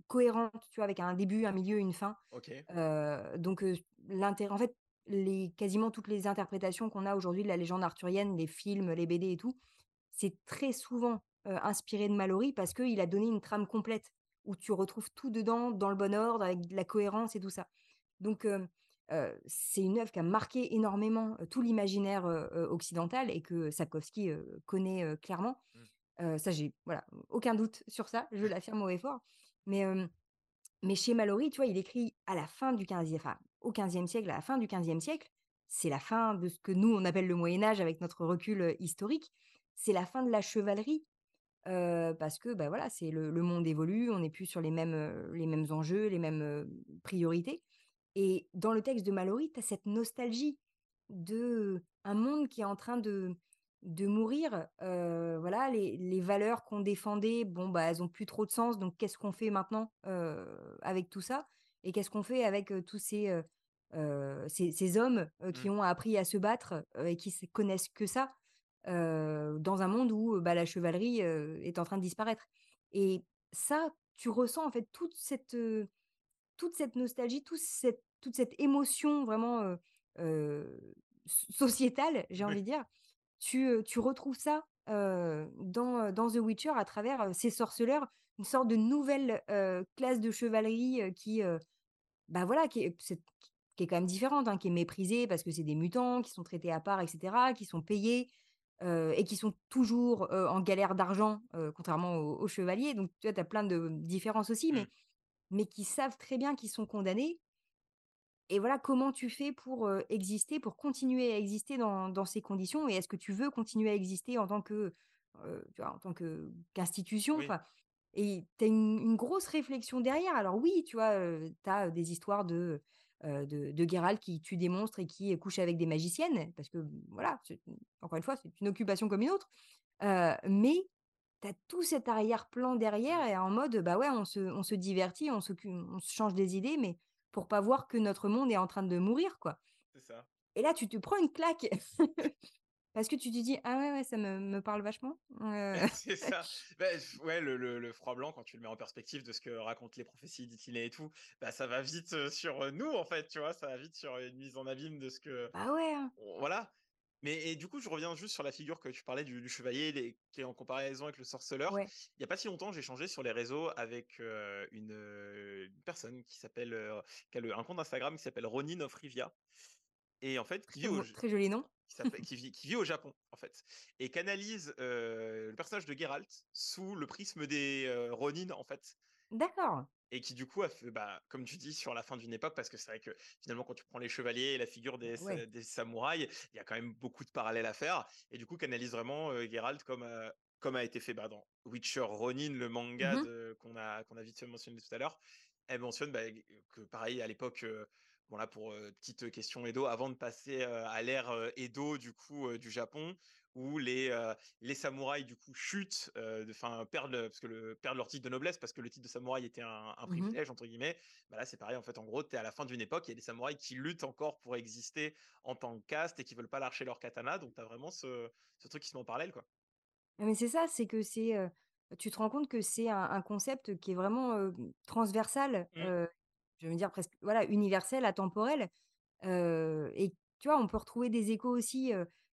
cohérente, tu vois? Avec un début, un milieu, une fin. OK. Heu, donc l'intérêt en fait, les quasiment toutes les interprétations qu'on a aujourd'hui de la légende arthurienne, les films, les BD et tout, c'est très souvent, inspiré de Malory parce qu'il a donné une trame complète où tu retrouves tout dedans, dans le bon ordre, avec de la cohérence et tout ça. Donc c'est une œuvre qui a marqué énormément, tout l'imaginaire, occidental et que Sapkowski, connaît, clairement. Mmh. Ça, j'ai voilà, aucun doute sur ça, je l'affirme haut et fort. Mais, mais chez Malory, tu vois, il écrit à la fin du 15 enfin, au 15 siècle, à la fin du 15 siècle. C'est la fin de ce que nous, on appelle le Moyen Âge avec notre recul, historique. C'est la fin de la chevalerie, parce que, bah, voilà, c'est le le monde évolue, on n'est plus sur les mêmes, les mêmes enjeux, les mêmes, priorités. Et dans le texte de Malory, tu as cette nostalgie de un monde qui est en train de de mourir, voilà, les les valeurs qu'on défendait, bon, bah, elles ont plus trop de sens, donc qu'est-ce qu'on fait maintenant, avec tout ça? Et qu'est-ce qu'on fait avec, tous ces, ces ces hommes, qui Mmh. ont appris à se battre, et qui connaissent que ça, dans un monde où, bah, la chevalerie, est en train de disparaître? Et ça, tu ressens en fait toute cette, toute cette nostalgie, tout cette toute cette émotion vraiment, sociétale, j'ai envie de dire, tu, retrouves ça, dans, The Witcher à travers, ces sorceleurs, une sorte de nouvelle, classe de chevalerie, qui, bah, voilà, qui est qui quand même différente, hein, qui est méprisée parce que c'est des mutants qui sont traités à part, et cetera, qui sont payés, et qui sont toujours, en galère d'argent, contrairement aux aux chevaliers. Donc tu vois, tu as plein de différences aussi, Mmh. mais qui savent très bien qu'ils sont condamnés et voilà, comment tu fais pour, exister, pour continuer à exister dans dans ces conditions? Et est-ce que tu veux continuer à exister en tant que, heu, tu vois, en tant que qu'institution? Oui. Et tu as une une grosse réflexion derrière. Alors oui, tu vois, tu as des histoires de, de de Geralt qui tue des monstres et qui couche avec des magiciennes parce que, mmh, voilà, encore une fois, c'est une occupation comme une autre. Mais tu as tout cet arrière-plan Mmh. derrière et en mode, bah, ouais, on se on se divertit, on s'occu on se change des idées, mais pour pas voir que notre monde est en train de mourir, quoi. C'est ça. Et là, tu te prends une claque parce que tu te dis: «Ah ouais, ouais, ça me me parle vachement». Heu, C'est ça. F ouais, le le le froid blanc, quand tu le mets en perspective de ce que racontent les prophéties d'Ithilé et tout, bah, ça va vite, heu, sur, heu, nous, en fait, tu vois? Ça va vite sur une mise en abîme de ce que bah, ouais, hein. voilà. Mais et du coup, je reviens juste sur la figure que tu parlais du du chevalier, les qui est en comparaison avec le sorceleur. Ouais. Il y a pas si longtemps, j'ai échangé sur les réseaux avec, une, heu, une personne qui s'appelle, heu, qui a le un compte Instagram qui s'appelle Ronin of Rivia et en fait, qui vit au très joli nom. qui vit qui vit au Japon, en fait et canalise, heu, le personnage de Geralt sous le prisme des, Ronin, en fait D'accord. et qui du coup a fait, bah, comme tu dis, sur la fin d'une époque parce que c'est vrai que finalement quand tu prends les chevaliers et la figure des ouais. sa des samouraïs, il y a quand même beaucoup de parallèles à faire et du coup canalise vraiment, heu, Geralt comme, heu, comme a été fait, bah, dans Witcher Ronin, le manga Mmh qu'on a qu'on a vite fait mentionner tout à l'heure. Elle mentionne, bah, que pareil à l'époque, heu, bon là pour, petite question Edo, avant de passer, à l'ère, Edo du coup, du Japon où les, heu, les samouraïs du coup chutent, heu, enfin perdent parce que le perdent leur titre de noblesse parce que le titre de samouraï était un un Mmh «privilège» entre guillemets. Bah, là, c'est pareil en fait, en gros, tu es à la fin d'une époque, il y a des samouraïs qui luttent encore pour exister en tant que caste et qui veulent pas lâcher leur katana, donc tu as vraiment ce ce truc qui se met en parallèle, quoi. Mais c'est ça, c'est que c'est, heu, tu te rends compte que c'est un un concept qui est vraiment, transversal, Mmh. je veux dire presque, voilà, universel, atemporel, et tu vois, on peut retrouver des échos aussi,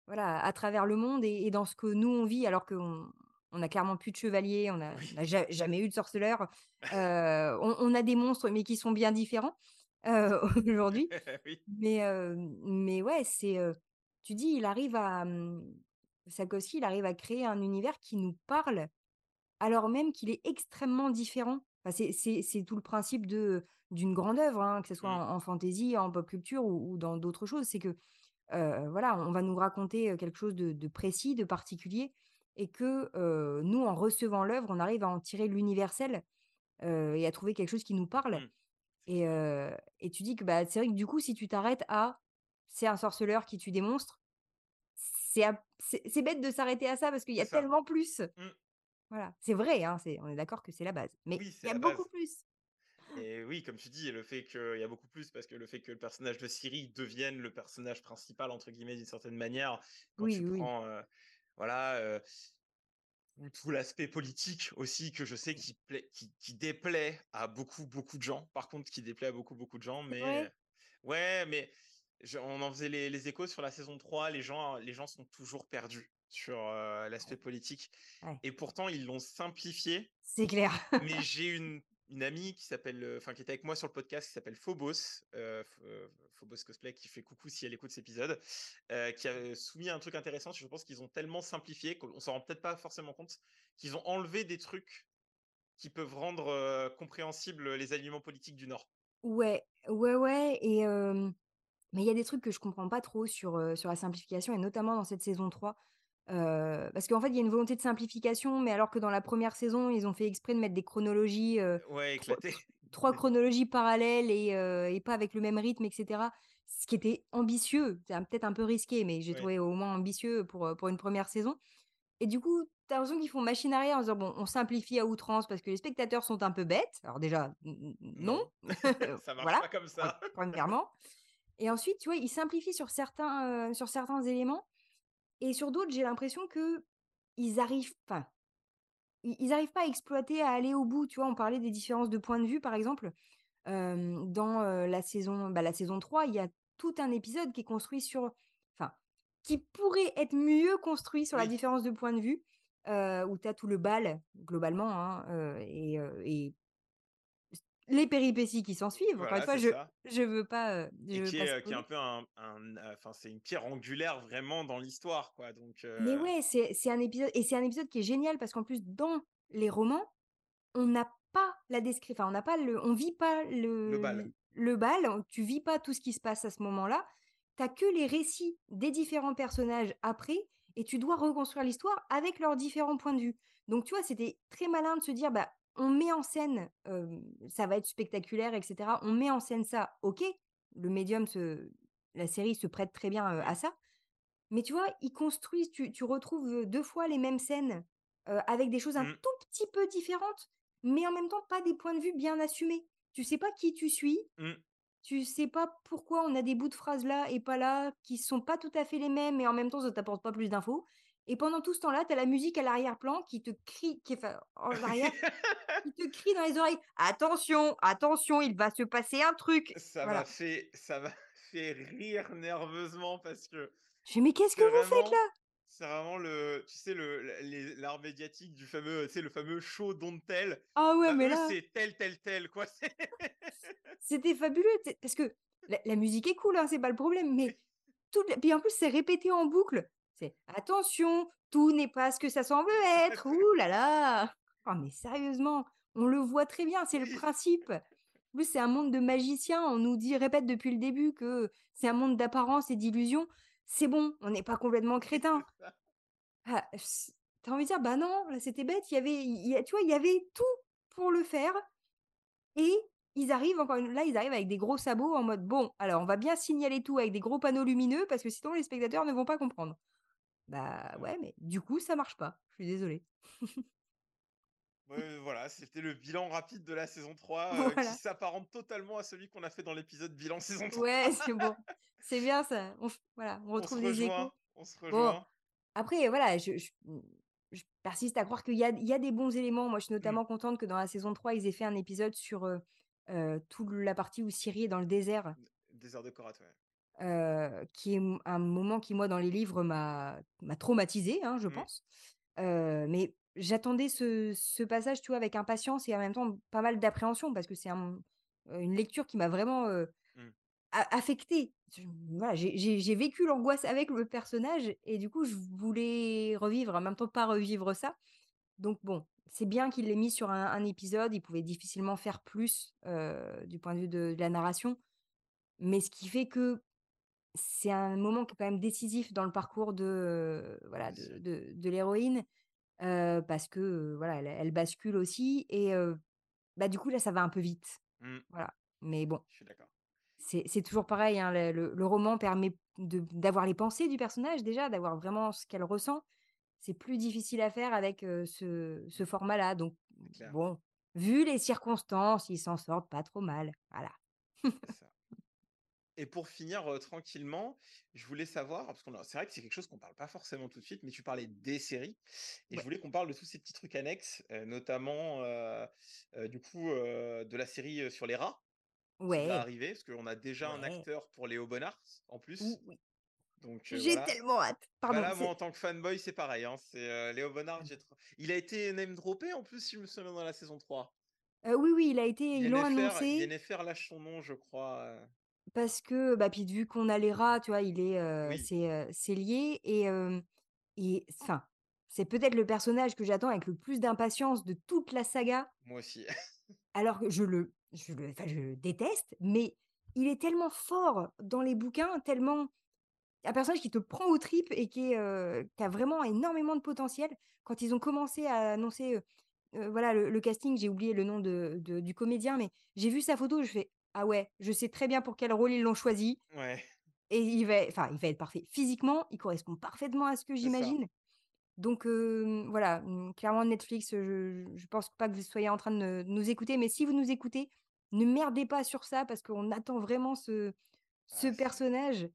voilà, à travers le monde et et dans ce que nous on vit alors qu'on on a clairement plus de chevaliers, on a Oui. on a ja jamais eu de sorceleurs, heu, on on a des monstres mais qui sont bien différents, heu, aujourd'hui. Oui. Mais, hem, mais ouais, c'est, tu dis, il arrive à, mmh, Sapkowski, il arrive à créer un univers qui nous parle, alors même qu'il est extrêmement différent. Enfin, c'est tout le principe de d'une grande œuvre, hein, que ce soit en en fantasy, en pop culture ou ou dans d'autres choses. C'est que, heu, voilà, on va nous raconter, quelque chose de de précis, de particulier et que, nous, en recevant l'œuvre, on arrive à en tirer l'universel, et à trouver quelque chose qui nous parle. Mmh. Et et tu dis que, bah, c'est vrai que du coup, si tu t'arrêtes à: «C'est un sorceleur qui tue des monstres», c'est bête de s'arrêter à ça parce qu'il y a tellement plus. Mmh. Voilà, c'est vrai, hein, c'est on est d'accord que c'est la base, mais il y a beaucoup base. plus. Et oui, comme tu dis, le fait qu'il y a beaucoup plus, parce que le fait que le personnage de Ciri devienne le personnage principal, entre guillemets, d'une certaine manière, quand tu Oui, oui. prends, voilà, tout l'aspect politique aussi que je sais qui plaît qui qui déplaît à beaucoup, beaucoup de gens. Par contre, qui déplaît à beaucoup, beaucoup de gens, mais ouais, mais je on en faisait les les échos sur la saison 3, les gens les gens sont toujours perdus sur, l'aspect politique Ouais, et pourtant ils l'ont simplifié c'est clair. mais j'ai une une amie qui s'appelle, heu, enfin qui était avec moi sur le podcast, qui s'appelle Phobos, heu, Ph heu, Phobos Cosplay, qui fait coucou si elle écoute cet épisode, qui a soumis un truc intéressant. Je pense qu'ils ont tellement simplifié qu'on s'en rend peut-être pas forcément compte, qu'ils ont enlevé des trucs qui peuvent rendre, compréhensibles, les alignements politiques du Nord. Ouais, ouais, ouais et mais il y a des trucs que je comprends pas trop sur, sur la simplification et notamment dans cette saison 3. Parce qu'en fait, il y a une volonté de simplification, mais alors que dans la première saison, ils ont fait exprès de mettre des chronologies, heu, Ouais, tro éclaté. tr 3 chronologies parallèles et pas avec le même rythme et cetera. Ce qui était ambitieux, c'est peut-être un peu risqué, mais j'ai trouvé au moins ambitieux pour, pour une première saison et du coup, tu as l'impression qu'ils font machine arrière en disant: «Bon, on simplifie à outrance parce que les spectateurs sont un peu bêtes». Alors déjà, non, ça marche voilà, pas comme ça. premièrement et ensuite, tu vois, ils simplifient sur certains, sur certains éléments et sur d'autres, j'ai l'impression que ils arrivent ils ils arrivent pas à exploiter, à aller au bout, tu vois? On parlait des différences de point de vue, par exemple. Dans, la saison, bah, la saison 3, il y a tout un épisode qui est construit sur enfin, qui pourrait être mieux construit sur la différence de point de vue, où tu as tout le bal, globalement, hein, et les péripéties qui s'en suivent. Encore une fois, je ça. je veux pas, heu, je Et veux qui pas est, qui est un peu un enfin, c'est une pierre angulaire vraiment dans l'histoire, quoi, donc Mais ouais, c'est un épisode et c'est un épisode qui est génial parce qu'en plus dans les romans, on n'a pas la descri enfin, on n'a pas le on vit pas le le bal. le bal, tu vis pas tout ce qui se passe à ce moment-là. Tu as que les récits des différents personnages après et tu dois reconstruire l'histoire avec leurs différents points de vue. Donc tu vois, c'était très malin de se dire: «Bah, on met en scène, ça va être spectaculaire et cetera. On met en scène ça, OK, le médium se la série se prête très bien, à ça». Mais tu vois, ils construisent tu tu retrouves, heu, 2 fois les mêmes scènes, avec des choses un Mmh. tout petit peu différentes, mais en même temps pas des points de vue bien assumés. Tu sais pas qui tu suis, Mmh. tu sais pas pourquoi on a des bouts de phrases là et pas là, qui sont pas tout à fait les mêmes, mais en même temps ça t'apporte pas plus d'infos. Et pendant tout ce temps-là, tu as la musique à l'arrière-plan qui te crie qui enfin, en arrière, qui te crie dans les oreilles: «Attention, attention, il va se passer un truc!» Ça m'a fait ça m'a fait rire nerveusement parce que Je fais: «Mais qu'est-ce que vous faites là?» c'est vraiment le tu sais le l'art médiatique du fameux, tu sais, le fameux show don't tell. Ah ouais, Bah, mais eux, là c'est tel, tel, tel, quoi, C'était fabuleux, parce que la la musique est cool, hein, c'est pas le problème, mais toute la puis en plus, c'est répété en boucle. C'est: «Attention, tout n'est pas ce que ça semble être, ouh là là!» oh mais sérieusement, on le voit très bien, c'est le principe. En plus, c'est un monde de magiciens, on nous dit répète depuis le début que c'est un monde d'apparence et d'illusions. C'est bon, on n'est pas complètement ça. Ah, s tu as envie de dire: «Bah non, là, c'était bête, il y avait il y a» tu vois, il y avait tout pour le faire et ils arrivent encore une là, ils arrivent avec des gros sabots en mode: «Bon, alors on va bien signaler tout avec des gros panneaux lumineux parce que sinon les spectateurs ne vont pas comprendre». Bah Ouais. mais du coup, ça marche pas. Je suis désolée. Ouais, voilà, c'était le bilan rapide de la saison 3, heu, qui s'apparente totalement à celui qu'on a fait dans l'épisode bilan saison 3. Ouais, c'est bon. C'est bien ça. On voilà, on retrouve des rejoint, échos. on se Bon, rejoint. après voilà, je je je persiste à croire qu'il y y a des bons éléments. Moi, je suis Mmh. notamment contente que dans la saison 3, ils aient fait un épisode sur, heu heu, toute la partie où Ciri est dans le désert. Désert de Korat, ouais. Qui est un moment qui, moi, dans les livres, m'a m'a traumatisée, hein, je Mmh. pense. Mais j'attendais ce ce passage, tu vois, avec impatience et en même temps pas mal d'appréhension parce que c'est un une lecture qui m'a vraiment, Mmh. a affectée. Voilà, j'ai vécu l'angoisse avec le personnage et du coup, je voulais revivre, en même temps pas revivre ça. Donc bon, c'est bien qu'il l'ait mis sur un un épisode, il pouvait difficilement faire plus, du point de vue de de la narration. Mais ce qui fait que c'est un moment qui est quand même décisif dans le parcours de, voilà, de de de l'héroïne, parce que, voilà, elle elle bascule aussi et bah, du coup, là, ça va un peu vite. Mmh. Voilà, mais bon, Je suis d'accord. c'est toujours pareil, hein, le le le roman permet d'avoir les pensées du personnage déjà, d'avoir vraiment ce qu'elle ressent. C'est plus difficile à faire avec, ce ce format-là, donc C'est clair, bon, vu les circonstances, ils s'en sortent pas trop mal, voilà. ça. Et pour finir, tranquillement, je voulais savoir parce qu'on c'est vrai que c'est quelque chose qu'on parle pas forcément tout de suite, mais tu parlais des séries et je Ouais. voulais qu'on parle de tous ces petits trucs annexes, notamment, du coup, de la série, sur les rats qui va Ouais, arriver, parce qu'on a déjà un ouais, acteur pour Léo Bonnard en plus, oui, donc j'ai voilà. tellement hâte. Pardon, moi, en tant que fanboy, c'est pareil, hein, c'est, Léo Bonnard, il a été name droppé en plus, si je me souviens dans la saison 3. Heu, oui, oui, il a été ils l'ont annoncé Yennefer lâche son nom, je crois, parce que, bah, puis vu qu'on a les rats, tu vois, il est, oui, c'est, c'est lié et et enfin, c'est peut-être le personnage que j'attends avec le plus d'impatience de toute la saga, moi aussi. alors que je le je le enfin, je le déteste, mais il est tellement fort dans les bouquins, tellement un personnage qui te prend aux tripes et qui est, heu, qui a vraiment énormément de potentiel. Quand ils ont commencé à annoncer, voilà, le le casting, j'ai oublié le nom de de du comédien, mais j'ai vu sa photo, je fais: «Ah ouais, je sais très bien pour quel rôle ils l'ont choisi Ouais, et il va enfin, il va être parfait». Physiquement, il correspond parfaitement à ce que j'imagine. Donc voilà, mmh, clairement Netflix, je je pense pas que vous soyez en train de nous écouter, mais si vous nous écoutez, ne merdez pas sur ça parce qu'on attend vraiment ce ce Ah, personnage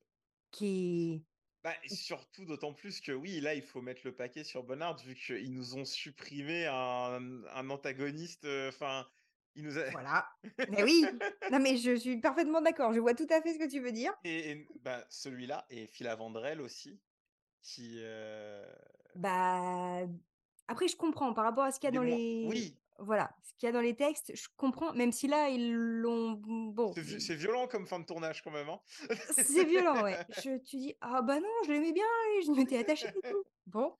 qui est bah, surtout d'autant plus que oui, là, il faut mettre le paquet sur Bonnard vu qu'ils nous ont supprimé un un antagoniste, enfin, il nous a Voilà. Mais oui! Non, mais je suis parfaitement d'accord, je vois tout à fait ce que tu veux dire. et et bah, celui-là et Phila Vandrel aussi qui, heu, Bah, après je comprends par rapport à ce qu'il y a dans les oui, voilà, ce qu'il y a dans les textes, je comprends, même si là, ils l'ont bon, C'est vi ils c'est violent comme fin de tournage quand même, hein? c'est violent, ouais. Je tu dis: «Ah bah non, je l'aimais bien et je m'étais attachée et tout». Bon,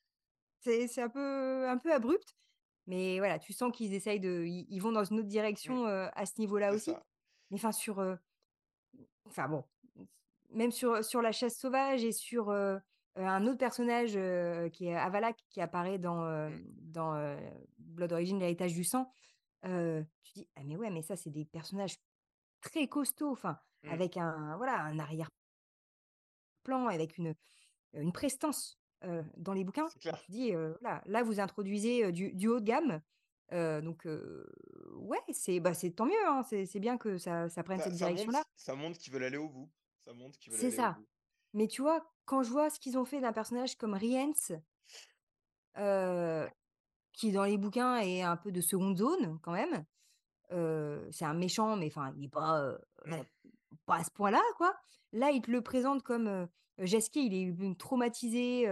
c'est c'est un peu un peu abrupt, mais voilà, tu sens qu'ils essayent de ils ils vont dans une autre direction, à ce niveau-là aussi. ça. Mais enfin sur, enfin bon, même sur, sur la chasse sauvage et sur, un autre personnage, qui est Avalak qui apparaît dans, hem, dans, Blood Origin, l'héritage du sang, tu dis: «Ah mais ouais, mais ça, c'est des personnages très costauds», enfin, mmh, avec un voilà, un arrière-plan, avec une, une prestance, dans les bouquins. dis, heu, voilà, là, vous introduisez, du du haut de gamme, donc ouais, c'est, bah, tant mieux, hein, c'est bien que ça ça prenne Ça cette direction-là. ça montre qu'ils veulent aller au bout. Ça montre qu'ils veulent C'est au ça. bout. Mais tu vois, quand je vois ce qu'ils ont fait d'un personnage comme Rience, qui dans les bouquins est un peu de seconde zone quand même, c'est un méchant, mais enfin, il est pas, pas à ce point-là, quoi. Là, il te le présente comme, Jasquier, il est traumatisé,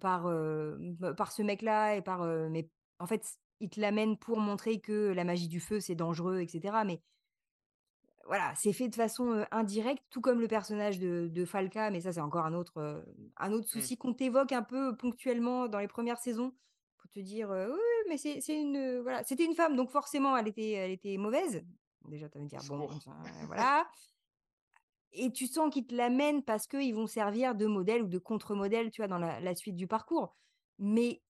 par, mmh, par ce mec-là et par, mais en fait, il te l'amène pour montrer que la magie du feu, c'est dangereux et cetera, mais Voilà, c'est fait de façon, indirecte, tout comme le personnage de de Falca, mais ça, c'est encore un autre, un autre mmh, souci qu'on t'évoque un peu ponctuellement dans les premières saisons pour te dire, «Oui, mais c'est c'est une, voilà, c'était une femme, donc forcément elle était elle était mauvaise». Déjà, tu vas me dire: «Bon, voilà» et tu sens qu'ils te l'amènent parce qu'ils vont servir de modèle ou de contre-modèle, tu vois, dans la la suite du parcours. Mais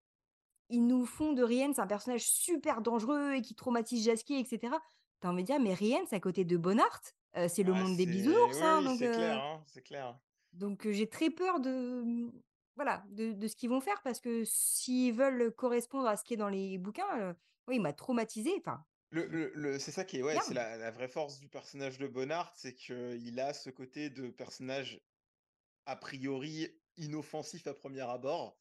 ils nous font de Rience un personnage super dangereux et qui traumatise Jasquier et cetera. Tu as envie de dire: «Mais Rience à côté de Bonnard, heu, c'est le monde des c'est bisounours, oui, hein», donc c'est clair, heu, hein, c'est clair. donc heu, j'ai très peur de, mmh, voilà, de de ce qu'ils vont faire parce que s'ils veulent correspondre à ce qui est dans les bouquins, heu, oui, il m'a traumatisé, enfin, Le il le le c'est ça qui est ouais, c'est la la vraie force du personnage de Bonnard, c'est qu'il a ce côté de personnage a priori inoffensif à premier abord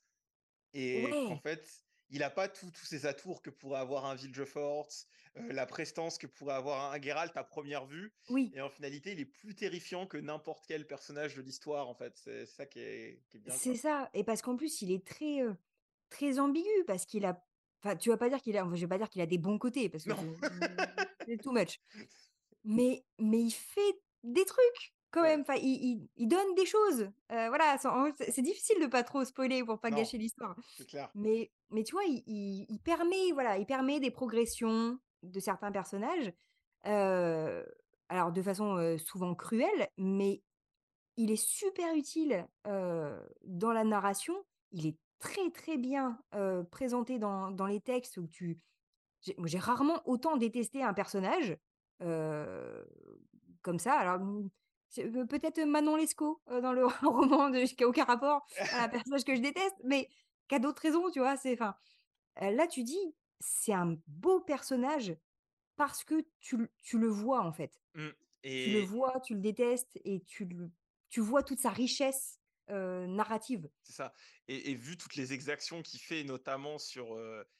et Ouais, fait, il a pas tous ces atours que pourrait avoir un Villefort, heu, la prestance que pourrait avoir un Geralt à première vue oui, et en finalité, il est plus terrifiant que n'importe quel personnage de l'histoire, en fait. C'est ça qui est qui est bien, c'est ça et parce qu'en plus il est très, heu, très ambigu parce qu'il a enfin, tu vas pas dire qu'il a je vais pas dire qu'il a des bons côtés parce que c'est too much. Mais mais il fait des trucs quand Ouais, même, enfin il il il donne des choses, heu, voilà, c'est difficile de pas trop spoiler pour pas non, gâcher l'histoire. c'est clair. Mais mais tu vois, il permet, voilà, il permet des progressions de certains personnages, heu, alors de façon, heu, souvent cruelle, mais il est super utile, dans la narration. Il est très, très bien, présenté dans dans les textes où tu j'ai rarement autant détesté un personnage, comme ça. Alors, mmh, peut-être Manon Lescaut, dans le roman de qui a aucun rapport, voilà, un personnage que je déteste, mais qui a d'autres raisons, tu vois? C'est enfin, là, tu dis: «C'est un beau personnage» parce que tu tu le vois, en fait. Mmh Tu le vois, tu le détestes et tu le tu vois toute sa richesse, narrative. C'est ça et et vu toutes les exactions qu'il fait, notamment sur,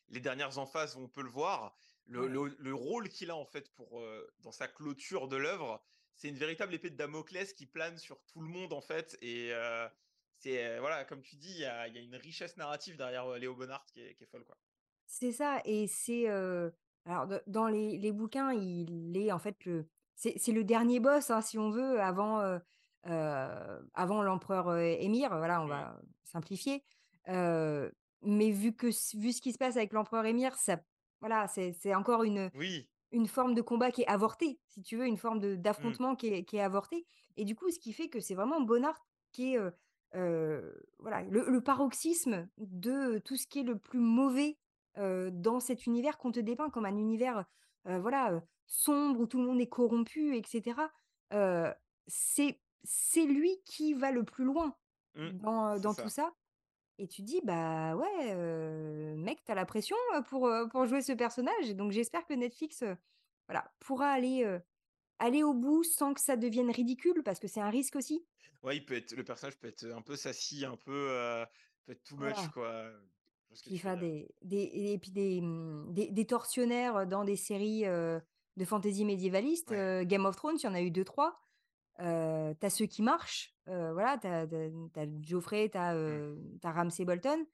les dernières emphases où on peut le voir, le Ouais. le le rôle qu'il a en fait pour, dans sa clôture de l'œuvre, c'est une véritable épée de Damoclès qui plane sur tout le monde en fait et c'est, voilà, comme tu dis, il y a il y a une richesse narrative derrière, Léo Bonnard qui est qui est folle, quoi. C'est ça et c'est, alors dans les les bouquins, il est en fait le c'est le dernier boss, hein, si on veut, avant, avant l'empereur, heu, Émir, voilà, on Mmh. va simplifier. Heu, mais vu que vu ce qui se passe avec l'empereur Émir, ça voilà, c'est encore une, Oui. une forme de combat qui est avortée, si tu veux, une forme de Mmh. d'affrontement qui est qui est avortée et du coup, ce qui fait que c'est vraiment Bonnard qui est, voilà, le le paroxysme de tout ce qui est le plus mauvais, dans cet univers qu'on te dépeint comme un univers, voilà, sombre où tout le monde est corrompu et cetera. Heu, c'est c'est lui qui va le plus loin Mmh. dans, tout ça. et tu dis: «Bah, ouais, mec, t'as la pression, pour, pour jouer ce personnage» et donc j'espère que Netflix, voilà, pourra aller, aller au bout sans que ça devienne ridicule parce que c'est un risque aussi. Ouais, il peut être le personnage peut être, un peu sassy, un peu, peut être too much, Voilà. quoi, enfin dire. des des et puis des, mmh, des des tortionnaires, dans des séries, de fantasy médiévaliste, Ouais. Game of Thrones, il y en a eu deux trois Heu, tu ceux qui marchent, voilà, t'as as tu as Joffrey, t'as Mmh. as, Ramsay Bolton.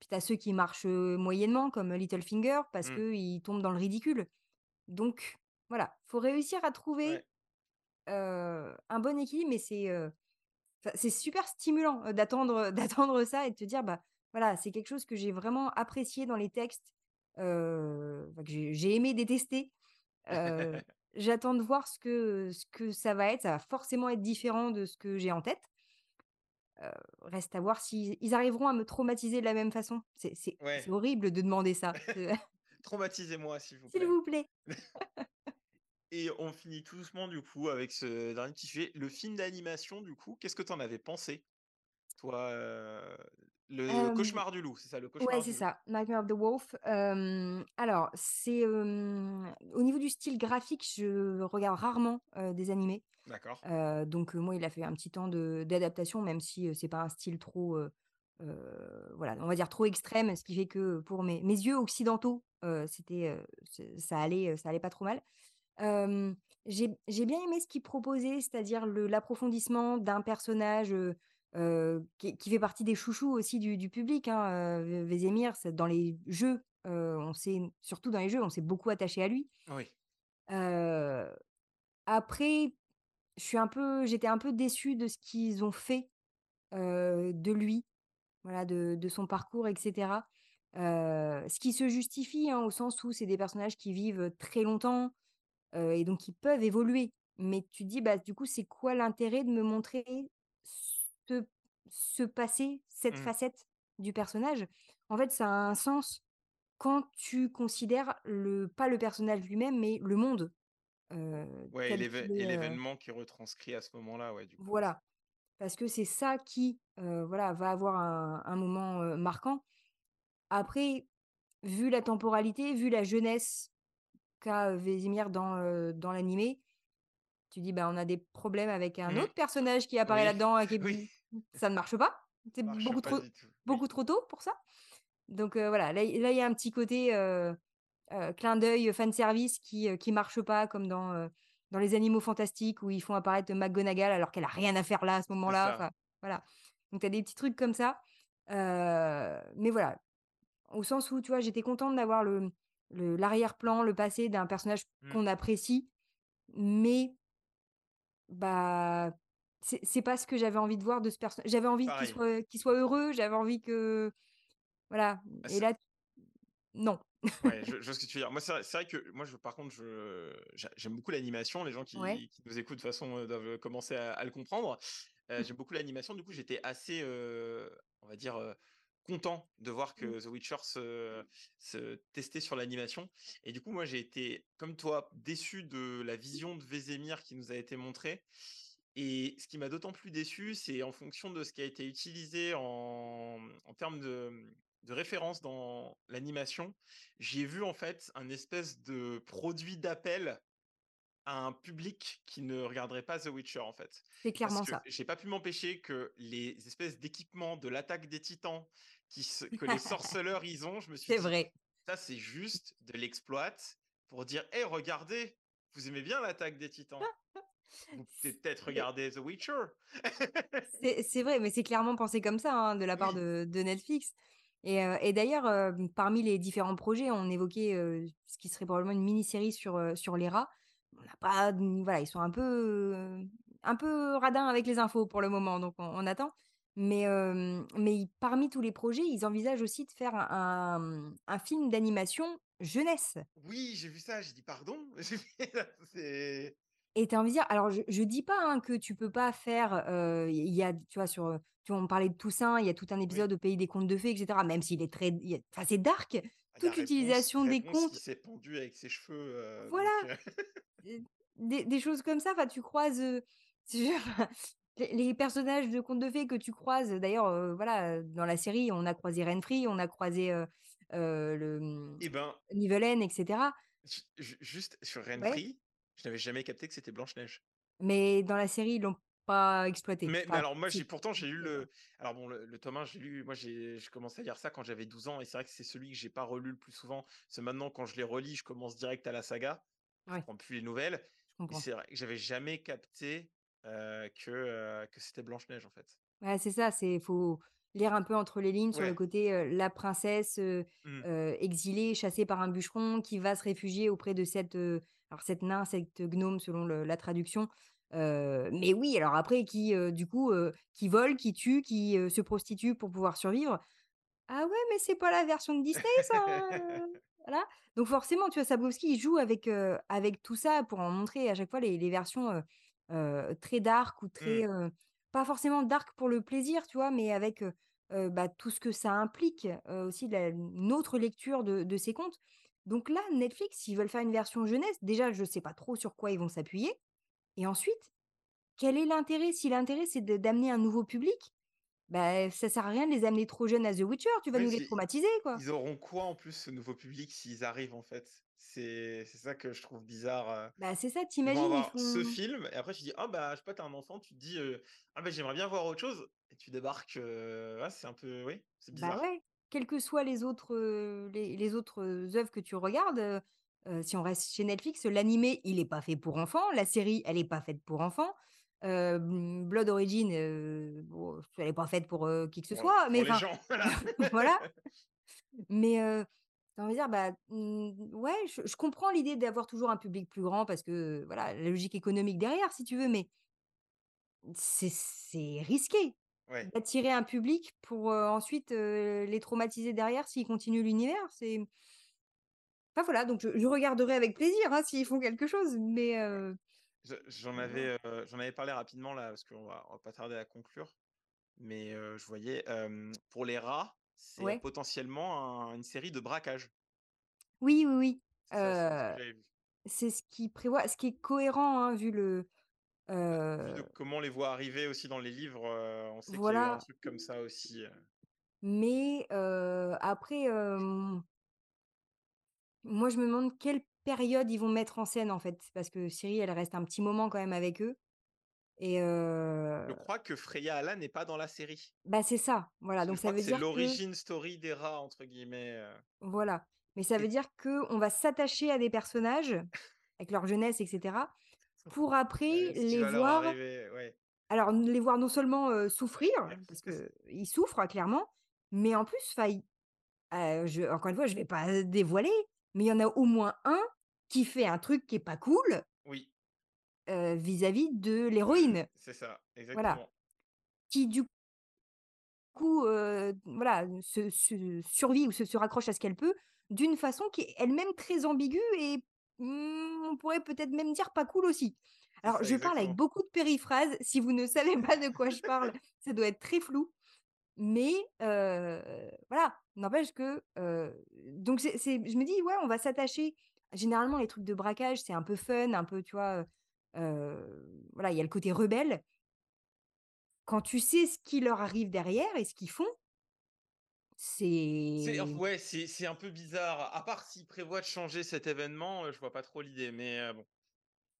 Puis tu as ceux qui marchent, moyennement comme Littlefinger parce Mmh. qu'ils tombent dans le ridicule. Donc voilà, faut réussir à trouver, Ouais. un bon équilibre mais c'est, super stimulant, d'attendre, d'attendre ça et de te dire: «Bah, voilà, c'est quelque chose que j'ai vraiment apprécié dans les textes, que j'ai j'ai aimé détester». J'attends de voir ce que ce que ça va être. Ça va forcément être différent de ce que j'ai en tête. Heu, reste à voir s'ils ils arriveront à me traumatiser de la même façon. C'est Ouais. horrible de demander ça. Traumatisez-moi, s'il vous s'il plaît. vous plaît. Et on finit tout doucement, du coup, avec ce dernier petit sujet. Le film d'animation, du coup, qu'est-ce que tu en avais pensé? Toi, heu, le Hem, Cauchemar du loup, c'est ça? Le ouais, Cauchemar c'est du loup? ça, Nightmare of the Wolf. Alors c'est, au niveau du style graphique, je regarde rarement, des animés. D'accord. Donc moi, il a fait un petit temps d'adaptation, même si, c'est pas un style trop, voilà, on va dire trop extrême, ce qui fait que pour mes mes yeux occidentaux, c'était, ça allait, ça allait pas trop mal. J'ai j'ai bien aimé ce qu'il proposait, c'est-à-dire l'approfondissement d'un personnage, qui qui fait partie des chouchous aussi du du public, hein, heu, Ve Vézémir, c'est dans les jeux, on s'est surtout dans les jeux, on s'est beaucoup attaché à lui. Oui. Après, je suis un peu j'étais un peu déçue de ce qu'ils ont fait, de lui, voilà, de de son parcours et cetera. Heu, ce qui se justifie, hein, au sens où c'est des personnages qui vivent très longtemps, et donc ils peuvent évoluer. Mais tu dis: «Bah, du coup, c'est quoi l'intérêt de me montrer ce passé, cette Mmh. facette du personnage?» en fait, ça a un sens quand tu considères le pas le personnage lui-même, mais le monde, Ouais et l'événement qui retranscrit à ce moment-là, ouais, du coup, voilà. Parce que c'est ça qui, voilà, va avoir un un moment, marquant. Après, vu la temporalité, vu la jeunesse qu'a, heu, Vézimir dans, dans l'animé, Tu dis: «Bah, on a des problèmes avec un mmh, autre personnage qui apparaît oui, là-dedans et qui est oui, ça ne marche pas. C'est beaucoup pas trop oui. beaucoup trop tôt pour ça». Donc voilà, là il y a un petit côté, clin d'œil, fan service qui, qui marche pas comme dans, dans Les Animaux Fantastiques où ils font apparaître McGonagall alors qu'elle a rien à faire là, à ce moment-là, enfin, voilà. Donc tu as des petits trucs comme ça, mais voilà, au sens où, tu vois, j'étais contente d'avoir le le l'arrière-plan, le passé d'un personnage Mmh, qu'on apprécie, mais bah, c'est c'est pas ce que j'avais envie de voir de ce personnage. j'avais envie qu'il soit qu'il soit heureux, j'avais envie que voilà Ah et c'est là, non. ouais, je je vois ce que tu veux dire. Moi, c'est vrai c'est vrai que moi, je par contre, je j'aime beaucoup l'animation. Les gens Ouais. qui nous écoutent, de toute façon, heu, doivent commencer à à le comprendre. Heu, j'aime beaucoup l'animation. Du coup, j'étais assez, heu, on va dire, content de voir Mmh. que The Witcher se se testait sur l'animation et du coup, moi, j'ai été, comme toi, déçu de la vision de Vézémir qui nous a été montrée et ce qui m'a d'autant plus déçu, c'est en fonction de ce qui a été utilisé en en termes de, de référence dans l'animation. J'y ai vu, en fait, un espèce de produit d'appel à un public qui ne regarderait pas The Witcher, en fait. C'est Parce clairement que ça. j'ai pas pu m'empêcher que les espèces d'équipements de l'attaque des Titans qui se que les sorceleurs, ils ont, je me suis C'est dit: vrai. «Ça, c'est juste de l'exploit pour dire: "Hey, regardez, vous aimez bien l'attaque des Titans? Vous pouvez peut-être regarder The Witcher"». c'est vrai, mais c'est clairement pensé comme ça, hein, de la part Oui, de de Netflix et et d'ailleurs, hem, parmi les différents projets, on évoquait, heu, ce qui serait probablement une mini-série sur, sur les rats. On n'a pas voilà, ils sont un peu, un peu radins avec les infos pour le moment, donc on on attend. Mais mais parmi tous les projets, ils envisagent aussi de faire un un, film d'animation jeunesse. oui, j'ai vu ça, j'ai dit: «Pardon?» C'est Et tu as envie de dire alors je je dis pas, hein, que tu peux pas faire, il y a tu vois sur, tu vois on parlait de Toussaint, il y a tout un oui. épisode au Pays des Contes de Fées et cetera, même s'il est très enfin c'est dark, Ah, toute l'utilisation des Réponse qui contes, s'est pendu avec ses cheveux, voilà, donc heu, des des choses comme ça, enfin tu croises, je les personnages de contes de fées que tu croises d'ailleurs, heu, voilà, dans la série, on a croisé Renfri, on a croisé, heu heu, le, et ben, Nivelaine et cetera. ju ju juste sur Ouais, Renfri, je n'avais jamais capté que c'était Blanche-Neige. mais dans la série, ils l'ont pas exploité. Mais mais alors moi, j'ai pourtant j'ai lu le alors bon, le le tome 1, j'ai lu moi j'ai j'ai commencé à lire ça quand j'avais 12 ans et c'est vrai que c'est celui que j'ai pas relu le plus souvent. C'est maintenant quand je les relis, je commence direct à la saga. Je ouais, prends plus les nouvelles je c'est vrai que j'avais jamais capté, que, que c'était Blanche-Neige, en fait. Ouais, c'est ça, c'est faut lire un peu entre les lignes sur le côté, la princesse, Mmh. exilée, chassée par un bûcheron qui va se réfugier auprès de cette, alors cette nain, cette gnome selon le la traduction. Mais oui, alors après qui, du coup, qui vole, qui tue, qui, se prostitue pour pouvoir survivre. Ah ouais, mais c'est pas la version de Disney ça, heu, voilà. Donc forcément, tu vois, Sapkowski, il joue avec, avec tout ça pour en montrer à chaque fois les les versions, très dark ou Mmh. très, pas forcément dark pour le plaisir, tu vois? Mais avec, bah, tout ce que ça implique, aussi la une autre lecture de de ces contes. Donc là, Netflix, s'ils veulent faire une version jeunesse, déjà, je sais pas trop sur quoi ils vont s'appuyer et ensuite, quel est l'intérêt? Si l'intérêt, c'est d'amener un nouveau public, bah, ça sert à rien de les amener trop jeunes à The Witcher, tu vas nous les traumatiser, quoi. ils auront quoi en plus, ce nouveau public, s'ils arrivent, en fait? C'est ça que je trouve bizarre, heu. Bah, c'est ça, tu Ils vont imagines, ils avoir ce font film et après tu dis: «Ah bah, je sais pas, tu as un enfant, tu te dis, heu: "Ah bah, j'aimerais bien voir autre chose"» et tu débarques, ouais, c'est un peu oui, c'est bah, bizarre. ouais, quelles que soient les autres, les les autres, œuvres que tu regardes, si on reste chez Netflix, l'animé, il est pas fait pour enfants, la série, elle est pas faite pour enfants. Blood Origin, bon, elle est pas faite pour, qui que ce soit, mais pour les gens, voilà. voilà. Mais j'ai envie de dire, bah, mmh, ouais, je je comprends l'idée d'avoir toujours un public plus grand parce que, voilà, la logique économique derrière, si tu veux, mais c'est risqué Ouais, d'attirer un public pour, ensuite, les traumatiser derrière s'ils continuent l'univers. C'est enfin, voilà, donc je je regarderai avec plaisir, hein, s'ils font quelque chose, mais ouais. J'en voilà. avais, j'en avais parlé rapidement là, parce qu'on va on va pas tarder à conclure, mais je voyais, pour les rats, c'est, Ouais. potentiellement un une série de braquage. Oui, oui, oui, C'est ce qui prévoit ce qui est cohérent, hein, vu le, Bah, vu de heu, comment on les voit arriver aussi dans les livres, on sait qu'il y a eu un voilà, truc comme ça aussi, mais après, Moi, je me demande quelle période ils vont mettre en scène, en fait, parce que Ciri, elle reste un petit moment quand même avec eux et Je crois que Freya Allan n'est pas dans la série. bah, c'est ça, voilà, Je donc ça que veut c'est dire que story des rats entre guillemets, voilà, mais ça veut dire qu'on va s'attacher à des personnages avec leur jeunesse et cetera, pour après les voir arriver, ouais. alors les voir non seulement, souffrir, parce ç qu'ils souffrent, clairement, mais en plus, ils heu, je encore une fois, je vais pas dévoiler, mais il y en a au moins un qui fait un truc qui est pas cool, oui, vis-à-vis de de l'héroïne. c'est ça, Voilà, exactement. qui du coup, voilà, se se survit ou se se raccroche à ce qu'elle peut, d'une façon qui est elle-même très ambiguë et mmh, on pourrait peut-être même dire pas cool aussi. Alors je parle avec beaucoup de périphrases, si vous ne savez pas de quoi je parle, ça doit être très flou, mais voilà, n'empêche que, donc c'est je me dis: «Ouais, on va s'attacher» généralement les trucs de braquage, c'est un peu fun, un peu, tu vois, voilà, il y a le côté rebelle. Quand tu sais ce qui leur arrive derrière et ce qu'ils font, C'est ouais, c'est un peu bizarre, à part s'ils prévoient de changer cet événement, je vois pas trop l'idée, mais bon.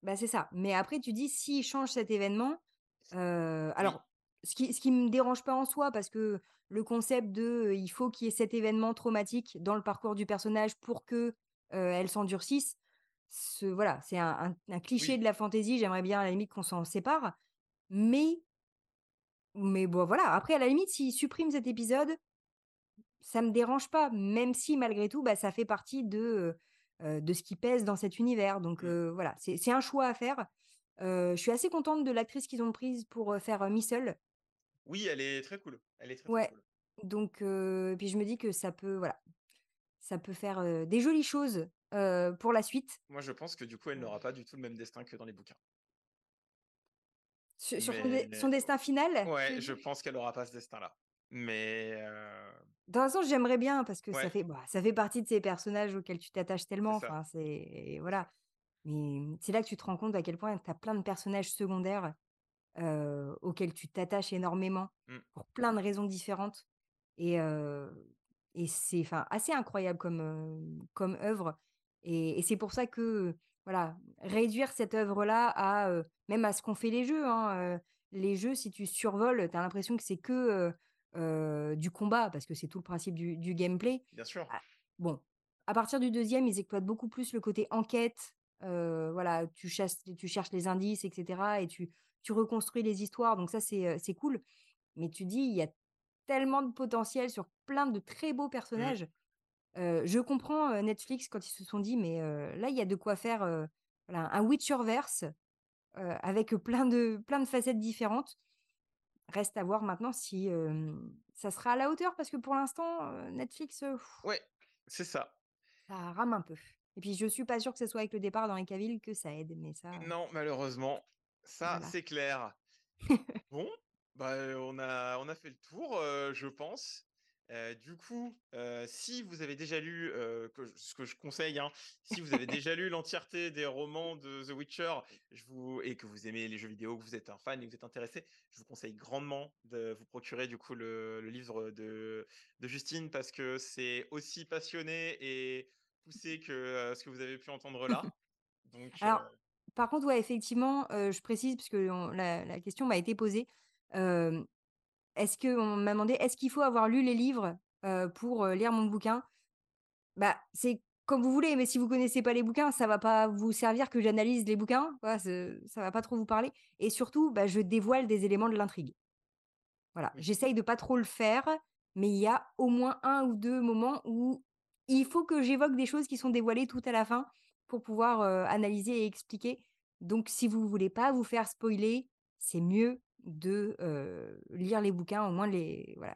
bah, c'est ça. Mais après tu dis s'ils changent cet événement, alors ce qui ce qui me dérange pas en soi parce que le concept de, il faut qu'il y ait cet événement traumatique dans le parcours du personnage pour que, elle s'endurcisse, ce voilà, c'est un un un cliché oui, de la fantaisie, j'aimerais bien à la limite qu'on s'en sépare. Mais mais bon voilà, après à la limite s'ils suppriment cet épisode Ça me dérange pas, même si malgré tout, bah, ça fait partie de, de ce qui pèse dans cet univers donc mmh. voilà, c'est c'est un choix à faire. Je suis assez contente de l'actrice qu'ils ont prise pour, faire, Missel. Oui, elle est très cool, elle est très, très Ouais, cool. donc puis je me dis que ça peut voilà, ça peut faire, des jolies choses, pour la suite. Moi, je pense que du coup, elle Heu, n'aura pas du tout le même destin que dans les bouquins. su sur son Mais dé son destin final, ouais, je pense qu'elle aura pas ce destin-là. Mais Dans un sens, j'aimerais bien parce que ça ouais, fait bah, ça fait partie de ces personnages auxquels tu t'attaches tellement, ça, enfin, c'est voilà. Mais, mmh, c'est là que tu te rends compte à quel point tu as plein de personnages secondaires heu, auquel tu t'attaches énormément Mmh. pour plein de raisons différentes et et c'est assez incroyable comme, comme œuvre et et c'est pour ça que, voilà, réduire cette œuvre-là à, même à ce qu'ont fait les jeux, hein, les jeux, si tu survoles, tu as l'impression que c'est que, du combat parce que c'est tout le principe du du gameplay. Bien sûr. Ah, bon, à partir du deuxième ils exploitent beaucoup plus le côté enquête, voilà, tu chasses tu cherches les indices et cetera et tu tu reconstruis les histoires, donc ça, c'est, cool. Mais tu dis, il y a tellement de potentiel sur plein de très beaux Mmh. personnages. Je comprends, Netflix quand ils se sont dit: «Mais, là, il y a de quoi faire, voilà, un Witcherverse, avec, plein de plein de facettes différentes». Reste à voir maintenant si, ça sera à la hauteur parce que pour l'instant, Netflix, heu, Ouais, c'est ça. ça rame un peu. Et puis je suis pas sûre que ce soit avec le départ d'Henri Cavill que ça aide, mais ça, Non, malheureusement, ça, voilà. c'est clair. Bon, bah, on a on a fait le tour, je pense. Du coup, si vous avez déjà lu, que ce que je conseille, hein, si vous avez déjà lu l'entièreté des romans de The Witcher, je vous et que vous aimez les jeux vidéo, que vous êtes un fan et que vous êtes intéressé, je vous conseille grandement de vous procurer du coup le le livre de de Justine parce que c'est aussi passionné et poussé que, ce que vous avez pu entendre là. Donc, Alors, par contre, ouais, effectivement, je précise puisque on la la question m'a été posée, est-ce qu'on m'a demandé: «Est-ce qu'il faut avoir lu les livres, pour, lire mon bouquin?» Bah, c'est comme vous voulez, mais si vous connaissez pas les bouquins, ça va pas vous servir que j'analyse les bouquins, voilà, ça va pas trop vous parler et surtout, bah, je dévoile des éléments de l'intrigue. Voilà, j'essaye de pas trop le faire, mais il y a au moins un ou 2 moments où il faut que j'évoque des choses qui sont dévoilées tout à la fin pour pouvoir, analyser et expliquer. Donc si vous voulez pas vous faire spoiler, c'est mieux de, lire les bouquins, au moins les voilà,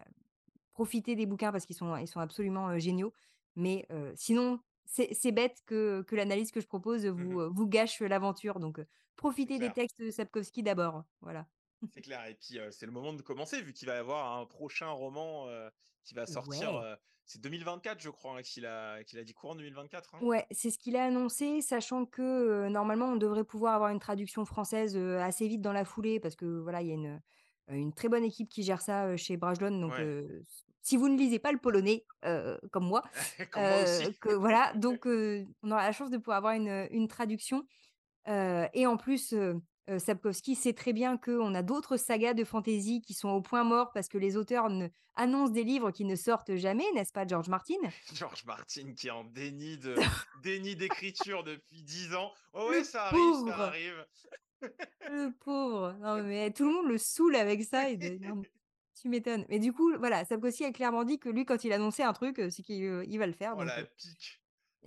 profiter des bouquins parce qu'ils sont ils sont absolument, géniaux. Mais, sinon, c'est bête que que l'analyse que je propose vous, mmh vous gâche l'aventure. Donc, profitez des textes de Sapkowski d'abord, voilà. C'est clair et puis, c'est le moment de commencer vu qu'il va y avoir un prochain roman, qui va sortir, Ouais. C'est 2024 je crois, hein, qu'il a qu'il a dit courant 2024, hein? Ouais, c'est ce qu'il a annoncé, sachant que, heu, normalement, on devrait pouvoir avoir une traduction française, heu, assez vite dans la foulée parce que, voilà, il y a une, heu, une très bonne équipe qui gère ça, chez Brajlon donc Ouais, si vous ne lisez pas le polonais, comme moi, comme moi aussi. heu, que voilà, donc on aura la chance de pouvoir avoir une, une traduction. Et en plus, heu, Sapkowski sait très bien qu'on a d'autres sagas de fantasy qui sont au point mort parce que les auteurs ne annoncent des livres qui ne sortent jamais, n'est-ce pas, George Martin? George Martin qui est en déni de déni d'écriture depuis 10 ans. «Ouais, ouais, Le ça arrive, ça arrive». Le pauvre! Non, mais tout le monde le saoule avec ça et de non, mais tu m'étonnes. Mais du coup, voilà, Sapkowski a clairement dit que lui, quand il annonçait un truc, c'est qu'il, il va le faire Oh donc la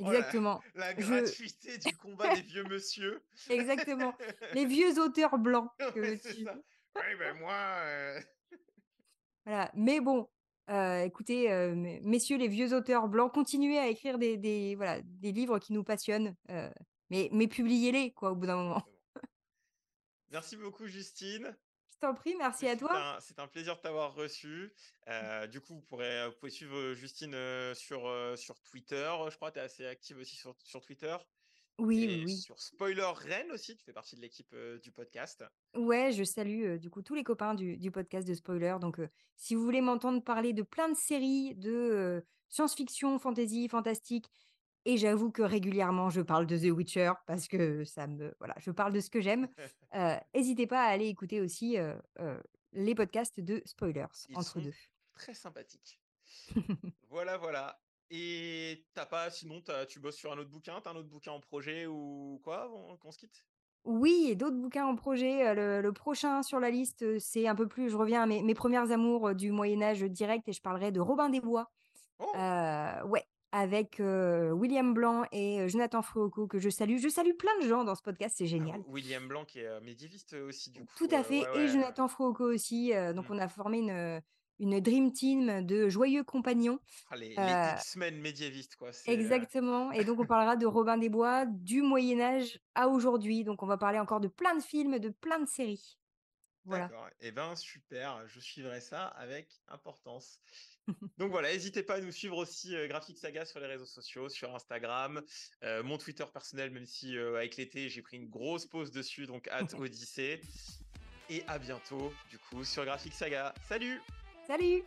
Oh la exactement. la Je gratuité du combat des vieux monsieur. exactement. Les vieux auteurs blancs, que ça. «Oui, ben moi, heu» Voilà, mais bon, heu, écoutez, mes messieurs les vieux auteurs blancs, continuez à écrire des des voilà, des livres qui nous passionnent, mais mais publiez-les quoi, au bout d'un moment. Merci beaucoup Justine. T'en prie, merci à toi. c'est un plaisir de t'avoir reçu. Heu, du coup, vous pourrez, vous pouvez suivre, Justine, heu, sur, heu, sur Twitter, je crois. Tu es assez active aussi sur sur Twitter Oui, oui, et oui. sur Spoiler Rennes aussi, tu fais partie de l'équipe, du podcast. Ouais, je salue, du coup, tous les copains du du podcast de Spoiler. Donc, si vous voulez m'entendre parler de plein de séries de, science-fiction, fantasy, fantastique et j'avoue que régulièrement je parle de The Witcher parce que ça me voilà, je parle de ce que j'aime, heu, hésitez pas à aller écouter aussi, heu heu, les podcasts de Spoilers, Ils entre 2. très sympathiques. Voilà, voilà et t'as pas sinon tu tu bosses sur un autre bouquin? Tu as un autre bouquin en projet ou quoi qu'on se quitte? Oui et d'autres bouquins en projet, le le prochain sur la liste, c'est un peu plus je reviens à mes mes 1 amours, du Moyen Âge direct et je parlerai de Robin des Bois. Oh! Ouais, avec, William Blanc et Jonathan Froucault que je salue. Je salue plein de gens dans ce podcast, c'est Ah, génial. William Blanc qui est, médiéviste, aussi du Tout coup, à heu, fait ouais, et ouais, Jonathan Froucault aussi, donc mmh. on a formé une, dream team de joyeux compagnons. Ah les les X-Men médiévistes quoi, exactement et donc on parlera de Robin des Bois, du Moyen Âge à aujourd'hui. Donc on va parler encore de plein de films, de plein de séries. Voilà. D'accord et ben, super, je suivrai ça avec importance. Donc voilà, n'hésitez pas à nous suivre aussi, Graphic Saga sur les réseaux sociaux, sur Instagram, heu, mon Twitter personnel, même si, heu, avec l'été, j'ai pris une grosse pause dessus, donc hâte Odyssée et à bientôt, du coup, sur Graphic Saga. Salut! Salut!